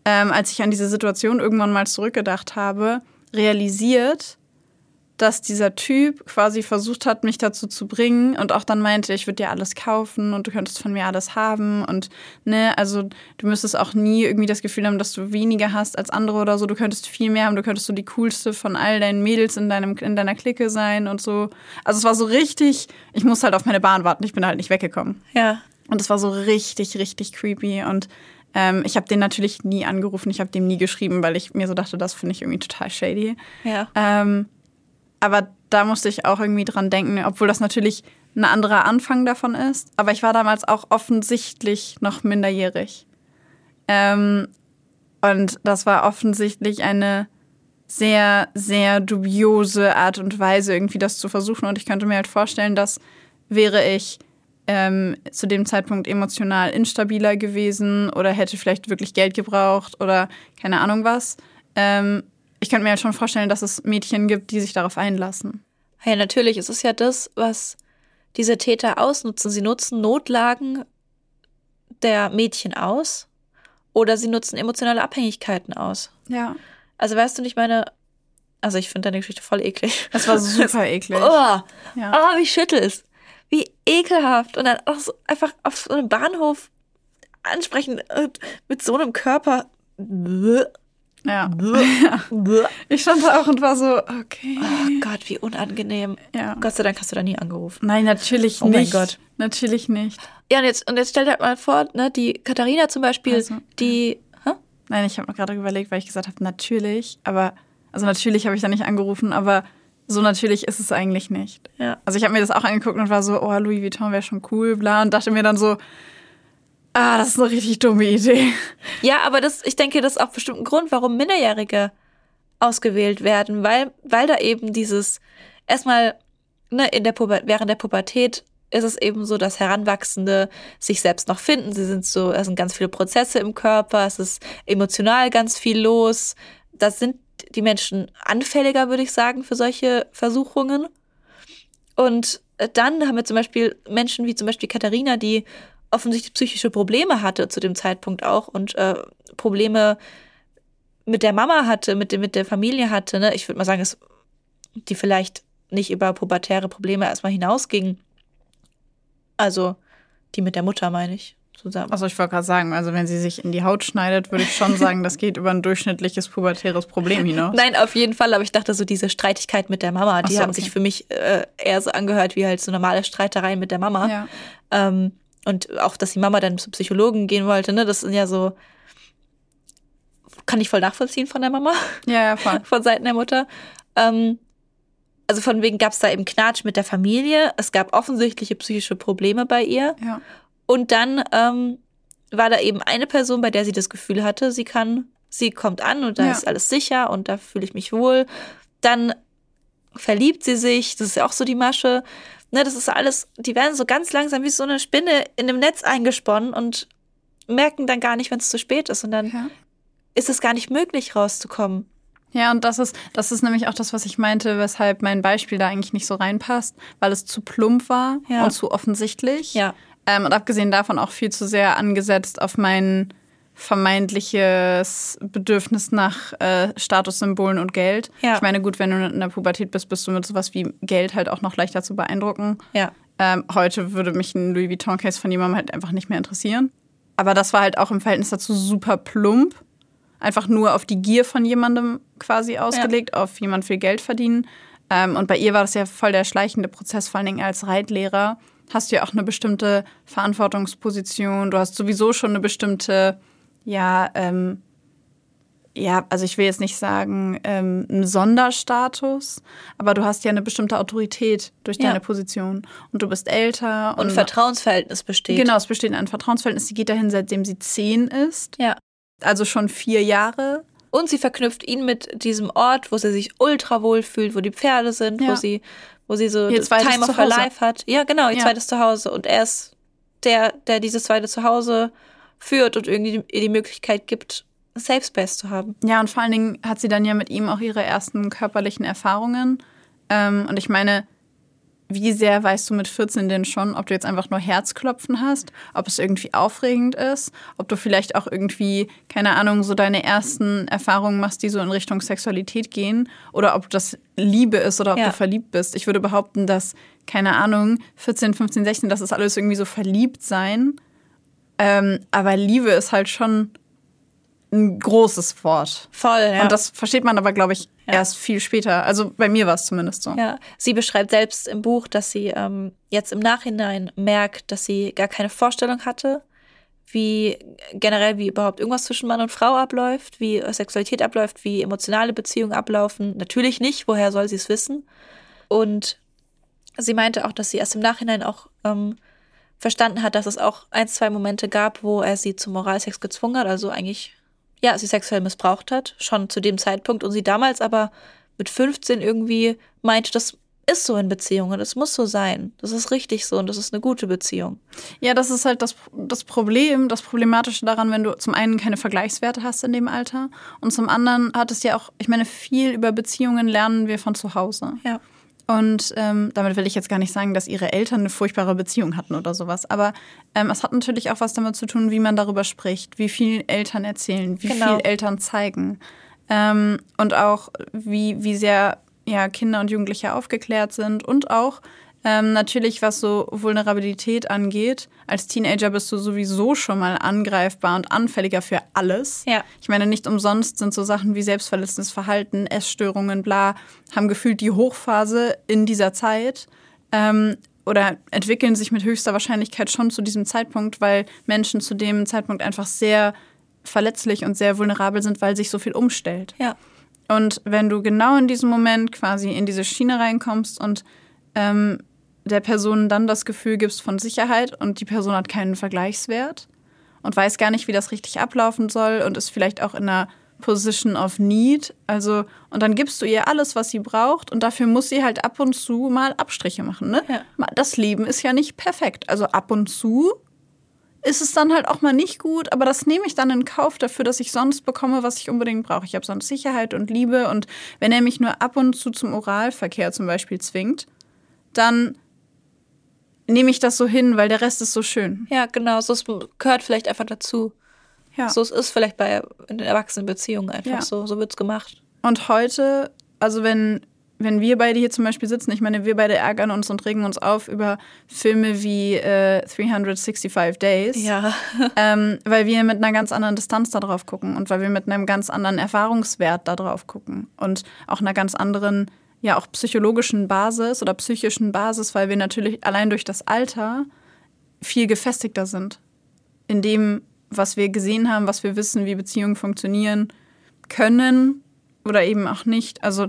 ähm, als ich an diese Situation irgendwann mal zurückgedacht habe, realisiert, dass dieser Typ quasi versucht hat, mich dazu zu bringen und auch dann meinte, ich würde dir alles kaufen und du könntest von mir alles haben und ne, also du müsstest auch nie irgendwie das Gefühl haben, dass du weniger hast als andere oder so. Du könntest viel mehr haben, du könntest so die coolste von all deinen Mädels in deinem in deiner Clique sein und so. Also es war so richtig, ich musste halt auf meine Bahn warten, ich bin halt nicht weggekommen. Ja. Und es war so richtig, richtig creepy und ähm, ich habe den natürlich nie angerufen, ich habe dem nie geschrieben, weil ich mir so dachte, das finde ich irgendwie total shady. Ja. Ähm, aber da musste ich auch irgendwie dran denken, obwohl das natürlich ein anderer Anfang davon ist. Aber ich war damals auch offensichtlich noch minderjährig. Ähm, und das war offensichtlich eine sehr, sehr dubiose Art und Weise, irgendwie das zu versuchen. Und ich könnte mir halt vorstellen, dass wäre ich ähm, zu dem Zeitpunkt emotional instabiler gewesen oder hätte vielleicht wirklich Geld gebraucht oder keine Ahnung was, ähm, ich könnte mir halt schon vorstellen, dass es Mädchen gibt, die sich darauf einlassen. Ja, natürlich. Es ist ja das, was diese Täter ausnutzen. Sie nutzen Notlagen der Mädchen aus oder sie nutzen emotionale Abhängigkeiten aus. Ja. Also weißt du nicht meine. Also ich finde deine Geschichte voll eklig. Das war super eklig. Oh, Ja. oh wie schüttelst. Wie ekelhaft. Und dann auch so einfach auf so einem Bahnhof ansprechen mit so einem Körper. Ja. Ich stand da auch und war so, okay. Oh Gott, wie unangenehm. Ja. Gott sei Dank hast du da nie angerufen. Nein, natürlich Oh mein nicht. Gott. Natürlich nicht. Ja, und jetzt, und jetzt stell dir halt mal vor, ne, die Katharina zum Beispiel, Also, die. Hä? Nein, ich habe noch gerade überlegt, weil ich gesagt habe, natürlich, aber, also natürlich habe ich da nicht angerufen, aber so natürlich ist es eigentlich nicht. Ja. Also ich habe mir das auch angeguckt und war so, oh, Louis Vuitton wäre schon cool, bla, und dachte mir dann so, ah, das ist eine richtig dumme Idee. Ja, aber das, ich denke, das ist auch bestimmt ein Grund, warum Minderjährige ausgewählt werden, weil, weil da eben dieses, erstmal, ne, in der Puber während der Pubertät ist es eben so, dass Heranwachsende sich selbst noch finden. Sie sind so, es sind ganz viele Prozesse im Körper, es ist emotional ganz viel los. Das sind die Menschen anfälliger, würde ich sagen, für solche Versuchungen. Und äh, dann haben wir zum Beispiel Menschen wie zum Beispiel Katharina, die offensichtlich psychische Probleme hatte zu dem Zeitpunkt auch und äh, Probleme mit der Mama hatte, mit, dem, mit der Familie hatte. Ne? Ich würde mal sagen, es, die vielleicht nicht über pubertäre Probleme erstmal hinausgingen. Also die mit der Mutter, meine ich, zusammen. Also ich wollte gerade sagen, also wenn sie sich in die Haut schneidet, würde ich schon sagen, das geht über ein durchschnittliches pubertäres Problem hinaus. Nein, auf jeden Fall, aber ich dachte so, diese Streitigkeit mit der Mama, die so, haben okay. sich für mich äh, eher so angehört wie halt so normale Streitereien mit der Mama. Ja. Ähm, und auch, dass die Mama dann zum Psychologen gehen wollte, ne, das sind ja so, kann ich voll nachvollziehen von der Mama, Ja, ja, voll. von Seiten der Mutter. Ähm, also von wegen gab es da eben Knatsch mit der Familie, es gab offensichtliche psychische Probleme bei ihr. Ja. Und dann ähm, war da eben eine Person, bei der sie das Gefühl hatte, sie kann, sie kommt an und da Ja. ist alles sicher und da fühle ich mich wohl. Dann verliebt sie sich, das ist ja auch so die Masche. Ne, das ist alles, die werden so ganz langsam wie so eine Spinne in einem Netz eingesponnen und merken dann gar nicht, wenn es zu spät ist. Und dann Ja. ist es gar nicht möglich, rauszukommen. Ja, und das ist, das ist nämlich auch das, was ich meinte, weshalb mein Beispiel da eigentlich nicht so reinpasst, weil es zu plump war Ja. und zu offensichtlich. Ja. Ähm, und abgesehen davon auch viel zu sehr angesetzt auf mein vermeintliches Bedürfnis nach äh, Statussymbolen und Geld. Ja. Ich meine, gut, wenn du in der Pubertät bist, bist du mit sowas wie Geld halt auch noch leichter zu beeindrucken. Ja. Ähm, heute würde mich ein Louis Vuitton-Case von jemandem halt einfach nicht mehr interessieren. Aber das war halt auch im Verhältnis dazu super plump. Einfach nur auf die Gier von jemandem quasi ausgelegt, auf jemand viel Geld verdienen. Ähm, und bei ihr war das ja voll der schleichende Prozess, vor allen Dingen als Reitlehrer. Hast du ja auch eine bestimmte Verantwortungsposition. Du hast sowieso schon eine bestimmte, ja, ähm, ja, also ich will jetzt nicht sagen, ähm, einen Sonderstatus, aber du hast ja eine bestimmte Autorität durch Ja. deine Position. Und du bist älter. Und Vertrauensverhältnis besteht. Genau, es besteht ein Vertrauensverhältnis. Sie geht dahin, seitdem sie zehn ist. Ja. Also schon vier Jahre. Und sie verknüpft ihn mit diesem Ort, wo sie sich ultra wohl fühlt, wo die Pferde sind, wo Ja. sie, wo sie so Time of her life hat. Ja, genau, ihr Ja. zweites Zuhause. Und er ist der, der dieses zweite Zuhause führt und irgendwie ihr die Möglichkeit gibt, Safe Space zu haben. Ja, und vor allen Dingen hat sie dann ja mit ihm auch ihre ersten körperlichen Erfahrungen. Ähm, und ich meine, wie sehr weißt du mit 14 denn schon, ob du jetzt einfach nur Herzklopfen hast, ob es irgendwie aufregend ist, ob du vielleicht auch irgendwie, keine Ahnung, so deine ersten Erfahrungen machst, die so in Richtung Sexualität gehen oder ob das Liebe ist oder ob Ja. du verliebt bist. Ich würde behaupten, dass, keine Ahnung, 14, 15, 16, das ist alles irgendwie so verliebt sein. Ähm, aber Liebe ist halt schon ein großes Wort. Voll, ja. Und das versteht man aber, glaube ich, Ja. erst viel später. Also bei mir war es zumindest so. Ja, sie beschreibt selbst im Buch, dass sie ähm, jetzt im Nachhinein merkt, dass sie gar keine Vorstellung hatte, wie generell, wie überhaupt irgendwas zwischen Mann und Frau abläuft, wie Sexualität abläuft, wie emotionale Beziehungen ablaufen. Natürlich nicht, woher soll sie es wissen? Und sie meinte auch, dass sie erst im Nachhinein auch ähm, verstanden hat, dass es auch ein, zwei Momente gab, wo er sie zum Moralsex gezwungen hat, also eigentlich, ja, sie sexuell missbraucht hat, schon zu dem Zeitpunkt und sie damals aber mit 15 irgendwie meinte, das ist so in Beziehungen, das muss so sein, das ist richtig so und das ist eine gute Beziehung. Ja, das ist halt das, das Problem, das Problematische daran, wenn du zum einen keine Vergleichswerte hast in dem Alter und zum anderen hat es ja auch, ich meine, viel über Beziehungen lernen wir von zu Hause. Ja. Und ähm, damit will ich jetzt gar nicht sagen, dass ihre Eltern eine furchtbare Beziehung hatten oder sowas. Aber ähm, es hat natürlich auch was damit zu tun, wie man darüber spricht, wie viel Eltern erzählen, wie Genau. viel Eltern zeigen. Ähm, und auch wie, wie sehr ja, Kinder und Jugendliche aufgeklärt sind. Und auch ähm, natürlich, was so Vulnerabilität angeht. Als Teenager bist du sowieso schon mal angreifbar und anfälliger für alles. Ja. Ich meine, nicht umsonst sind so Sachen wie selbstverletzendes Verhalten, Essstörungen, bla, haben gefühlt die Hochphase in dieser Zeit. Ähm, oder entwickeln sich mit höchster Wahrscheinlichkeit schon zu diesem Zeitpunkt, weil Menschen zu dem Zeitpunkt einfach sehr verletzlich und sehr vulnerabel sind, weil sich so viel umstellt. Ja. Und wenn du genau in diesem Moment quasi in diese Schiene reinkommst und ähm, der Person dann das Gefühl gibst von Sicherheit und die Person hat keinen Vergleichswert und weiß gar nicht, wie das richtig ablaufen soll und ist vielleicht auch in einer Position of Need. Also, und dann gibst du ihr alles, was sie braucht und dafür muss sie halt ab und zu mal Abstriche machen. Ne? Ja. Das Leben ist ja nicht perfekt. Also ab und zu ist es dann halt auch mal nicht gut, aber das nehme ich dann in Kauf dafür, dass ich sonst bekomme, was ich unbedingt brauche. Ich habe sonst Sicherheit und Liebe und wenn er mich nur ab und zu zum Oralverkehr zum Beispiel zwingt, dann nehme ich das so hin, weil der Rest ist so schön. Ja, genau, so es gehört vielleicht einfach dazu. Ja. So es ist vielleicht bei in den Erwachsenenbeziehungen einfach Ja. so, so wird's gemacht. Und heute, also wenn, wenn wir beide hier zum Beispiel sitzen, ich meine, wir beide ärgern uns und regen uns auf über Filme wie äh, 365 Days. Ja. ähm, weil wir mit einer ganz anderen Distanz da drauf gucken und weil wir mit einem ganz anderen Erfahrungswert da drauf gucken und auch einer ganz anderen, ja auch psychologischen Basis oder psychischen Basis, weil wir natürlich allein durch das Alter viel gefestigter sind in dem, was wir gesehen haben, was wir wissen, wie Beziehungen funktionieren können oder eben auch nicht. Also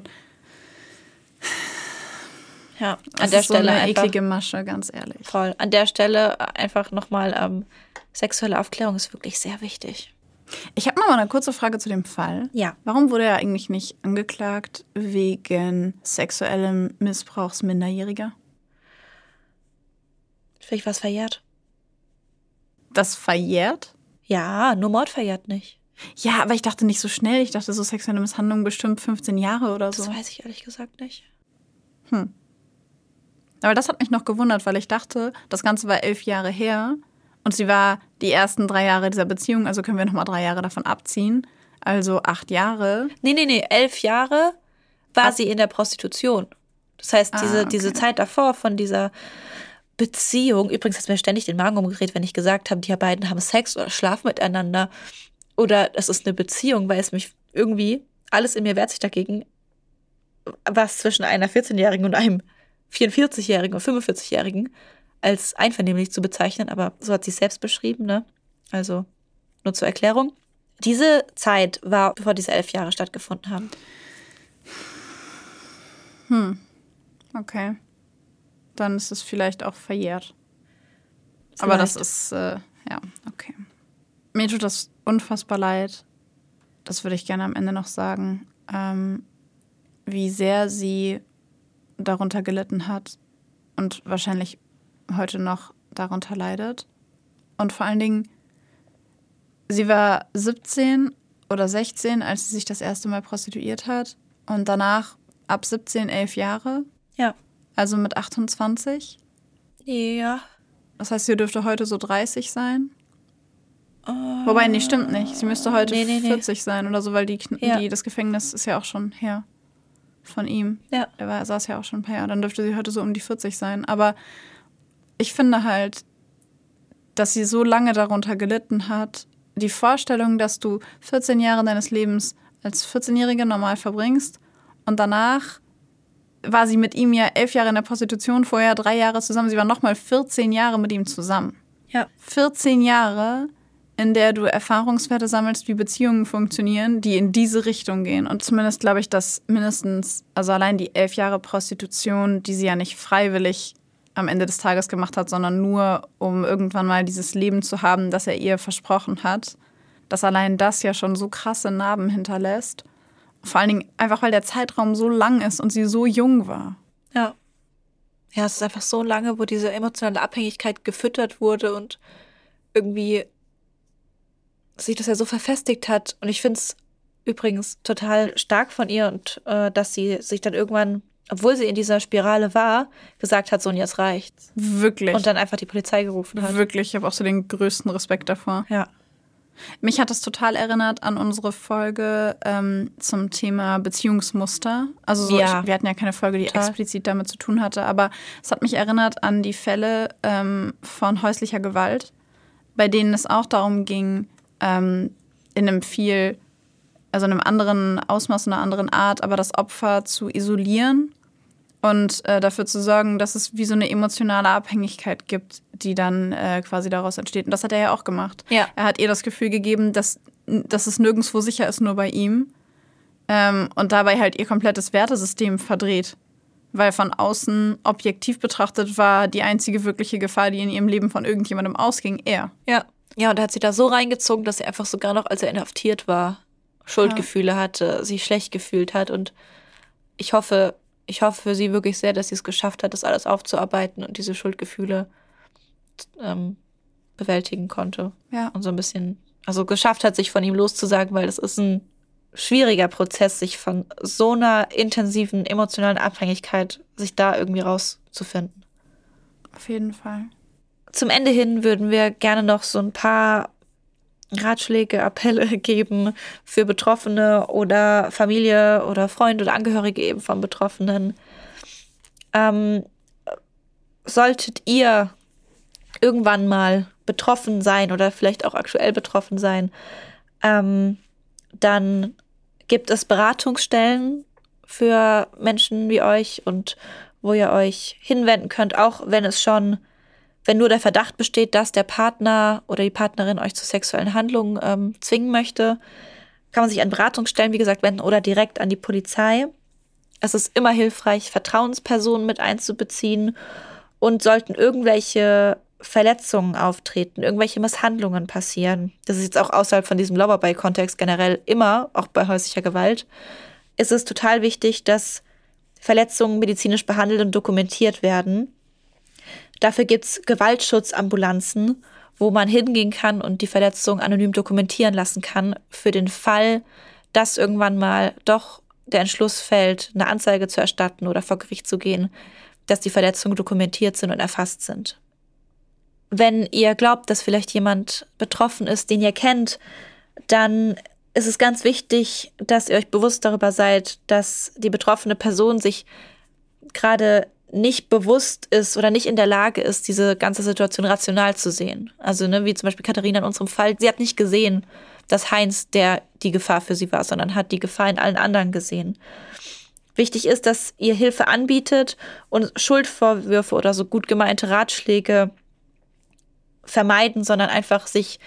Ja, an der ist so Stelle eine einfach eklige Masche, ganz ehrlich. voll. An der Stelle einfach nochmal ähm, sexuelle Aufklärung ist wirklich sehr wichtig. Ich habe noch mal eine kurze Frage zu dem Fall. Ja. Warum wurde er eigentlich nicht angeklagt wegen sexuellem Missbrauchs Minderjähriger? Vielleicht was verjährt. Das verjährt? Ja, nur Mord verjährt nicht. Ja, aber ich dachte nicht so schnell. Ich dachte so sexuelle Misshandlung bestimmt 15 Jahre oder Das so. weiß ich ehrlich gesagt nicht. Aber das hat mich noch gewundert, weil ich dachte, das Ganze war elf Jahre her und sie war die ersten drei Jahre dieser Beziehung, also können wir noch mal drei Jahre davon abziehen. Also acht Jahre. Nee, nee, nee, elf Jahre war Ab- sie in der Prostitution. Das heißt, Ah, diese, okay. diese Zeit davor von dieser Beziehung, übrigens hat es mir ständig den Magen umgedreht, wenn ich gesagt habe, die beiden haben Sex oder schlafen miteinander oder es ist eine Beziehung, weil es mich irgendwie, alles in mir wehrt sich dagegen, was zwischen einer 14-Jährigen und einem 44-Jährigen oder 45-Jährigen als einvernehmlich zu bezeichnen, aber so hat sie es selbst beschrieben, ne? Also nur zur Erklärung. Diese Zeit war, bevor diese elf Jahre stattgefunden haben. Okay. Dann ist es vielleicht auch verjährt. Aber das Vielleicht. ist, äh, ja, okay. Mir tut das unfassbar leid. Das würde ich gerne am Ende noch sagen. Ähm, wie sehr sie darunter gelitten hat und wahrscheinlich heute noch darunter leidet. Und vor allen Dingen, sie war 17 oder 16, als sie sich das erste Mal prostituiert hat. Und danach ab 17, 11 Jahre. Ja. also mit 28. Ja. Das heißt, sie dürfte heute so 30 sein. Uh, Wobei, nee, stimmt nicht. Sie müsste heute nee, nee, 40 nee. sein oder so, weil die, ja. die, das Gefängnis ist ja auch schon her von ihm. Ja. Er war, saß ja auch schon ein paar Jahre. Dann dürfte sie heute so um die 40 sein. Aber ich finde halt, dass sie so lange darunter gelitten hat. Die Vorstellung, dass du 14 Jahre deines Lebens als 14-Jährige normal verbringst und danach war sie mit ihm ja elf Jahre in der Prostitution, vorher drei Jahre zusammen. Sie war nochmal 14 Jahre mit ihm zusammen. Ja. 14 Jahre, in der du Erfahrungswerte sammelst, wie Beziehungen funktionieren, die in diese Richtung gehen. Und zumindest glaube ich, dass mindestens, also allein die elf Jahre Prostitution, die sie ja nicht freiwillig am Ende des Tages gemacht hat, sondern nur, um irgendwann mal dieses Leben zu haben, das er ihr versprochen hat, dass allein das ja schon so krasse Narben hinterlässt. Vor allen Dingen einfach, weil der Zeitraum so lang ist und sie so jung war. Ja. Ja, es ist einfach so lange, wo diese emotionale Abhängigkeit gefüttert wurde und irgendwie sich das ja so verfestigt hat. Und ich finde es übrigens total stark von ihr und äh, dass sie sich dann irgendwann, obwohl sie in dieser Spirale war, gesagt hat, Sonja, es reicht. Wirklich. Und dann einfach die Polizei gerufen hat. Wirklich, ich habe auch so den größten Respekt davor. Ja. Mich hat das total erinnert an unsere Folge ähm, zum Thema Beziehungsmuster. Also so, ja. ich, wir hatten ja keine Folge, die total. explizit damit zu tun hatte, aber es hat mich erinnert an die Fälle ähm, von häuslicher Gewalt, bei denen es auch darum ging, ähm, in einem viel, also in einem anderen Ausmaß, einer anderen Art, aber das Opfer zu isolieren und äh, dafür zu sorgen, dass es wie so eine emotionale Abhängigkeit gibt, die dann äh, quasi daraus entsteht. Und das hat er ja auch gemacht. Ja. Er hat ihr das Gefühl gegeben, dass, dass es nirgendwo sicher ist, nur bei ihm. Ähm, und dabei halt ihr komplettes Wertesystem verdreht. Weil von außen objektiv betrachtet war die einzige wirkliche Gefahr, die in ihrem Leben von irgendjemandem ausging, er. Ja. Ja, und er hat sie da so reingezogen, dass sie einfach sogar noch, als er inhaftiert war, Schuldgefühle ja. hatte, sich schlecht gefühlt hat. Und ich hoffe, ich hoffe für sie wirklich sehr, dass sie es geschafft hat, das alles aufzuarbeiten und diese Schuldgefühle ähm, bewältigen konnte. Ja. Und so ein bisschen, also geschafft hat, sich von ihm loszusagen, weil es ist ein schwieriger Prozess, sich von so einer intensiven emotionalen Abhängigkeit, sich da irgendwie rauszufinden. Auf jeden Fall. Zum Ende hin würden wir gerne noch so ein paar Ratschläge, Appelle geben für Betroffene oder Familie oder Freunde oder Angehörige eben von Betroffenen. Ähm, solltet ihr irgendwann mal betroffen sein oder vielleicht auch aktuell betroffen sein, ähm, dann gibt es Beratungsstellen für Menschen wie euch und wo ihr euch hinwenden könnt, auch wenn es schon wenn nur der Verdacht besteht, dass der Partner oder die Partnerin euch zu sexuellen Handlungen ähm, zwingen möchte, kann man sich an Beratungsstellen, wie gesagt, wenden oder direkt an die Polizei. Es ist immer hilfreich, Vertrauenspersonen mit einzubeziehen und sollten irgendwelche Verletzungen auftreten, irgendwelche Misshandlungen passieren. Das ist jetzt auch außerhalb von diesem Loverboy-Kontext generell immer, auch bei häuslicher Gewalt. Ist es total wichtig, dass Verletzungen medizinisch behandelt und dokumentiert werden Dafür gibt es Gewaltschutzambulanzen, wo man hingehen kann und die Verletzung anonym dokumentieren lassen kann, für den Fall, dass irgendwann mal doch der Entschluss fällt, eine Anzeige zu erstatten oder vor Gericht zu gehen, dass die Verletzungen dokumentiert sind und erfasst sind. Wenn ihr glaubt, dass vielleicht jemand betroffen ist, den ihr kennt, dann ist es ganz wichtig, dass ihr euch bewusst darüber seid, dass die betroffene Person sich gerade nicht bewusst ist oder nicht in der Lage ist, diese ganze Situation rational zu sehen. Also, ne, wie zum Beispiel Katharina in unserem Fall, sie hat nicht gesehen, dass Heinz der die Gefahr für sie war, sondern hat die Gefahr in allen anderen gesehen. Wichtig ist, dass ihr Hilfe anbietet und Schuldvorwürfe oder so gut gemeinte Ratschläge vermeiden, sondern einfach sich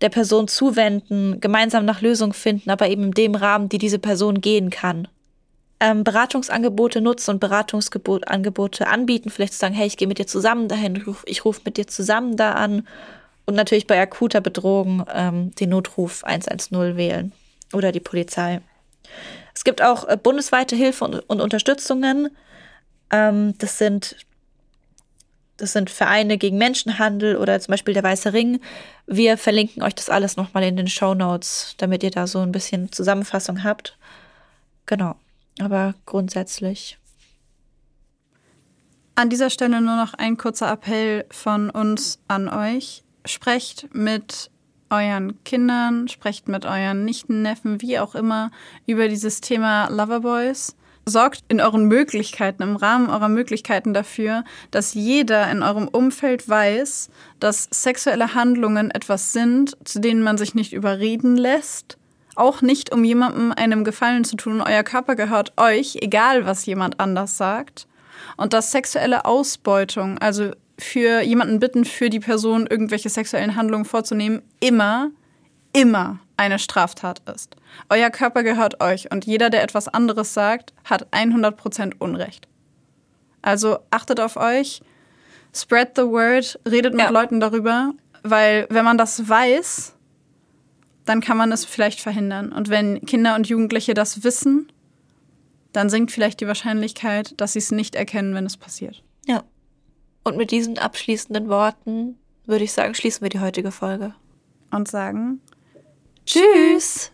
der Person zuwenden, gemeinsam nach Lösungen finden, aber eben in dem Rahmen, die diese Person gehen kann ähm, Beratungsangebote nutzen und Beratungsangebote anbieten, vielleicht zu sagen, hey, ich gehe mit dir zusammen dahin, ich rufe ruf mit dir zusammen da an und natürlich bei akuter Bedrohung ähm, den Notruf 110 wählen oder die Polizei. Es gibt auch äh, bundesweite Hilfe und, und Unterstützungen. Ähm, das sind das sind Vereine gegen Menschenhandel oder zum Beispiel der Weiße Ring. Wir verlinken euch das alles nochmal in den Show Notes, damit ihr da so ein bisschen Zusammenfassung habt. Genau. Aber grundsätzlich. An dieser Stelle nur noch ein kurzer Appell von uns an euch. Sprecht mit euren Kindern, sprecht mit euren Nichten, Neffen, wie auch immer, über dieses Thema Loverboys. Sorgt in euren Möglichkeiten, im Rahmen eurer Möglichkeiten dafür, dass jeder in eurem Umfeld weiß, dass sexuelle Handlungen etwas sind, zu denen man sich nicht überreden lässt. Auch nicht, um jemandem einem Gefallen zu tun. Euer Körper gehört euch, egal was jemand anders sagt. Und dass sexuelle Ausbeutung, also für jemanden bitten, für die Person irgendwelche sexuellen Handlungen vorzunehmen, immer, immer eine Straftat ist. Euer Körper gehört euch und jeder, der etwas anderes sagt, hat 100% Unrecht. Also achtet auf euch, spread the word, redet mit ja. Leuten darüber, weil wenn man das weiß, dann kann man es vielleicht verhindern. Und wenn Kinder und Jugendliche das wissen, dann sinkt vielleicht die Wahrscheinlichkeit, dass sie es nicht erkennen, wenn es passiert. Ja. Und mit diesen abschließenden Worten würde ich sagen, schließen wir die heutige Folge. Und sagen Tschüss.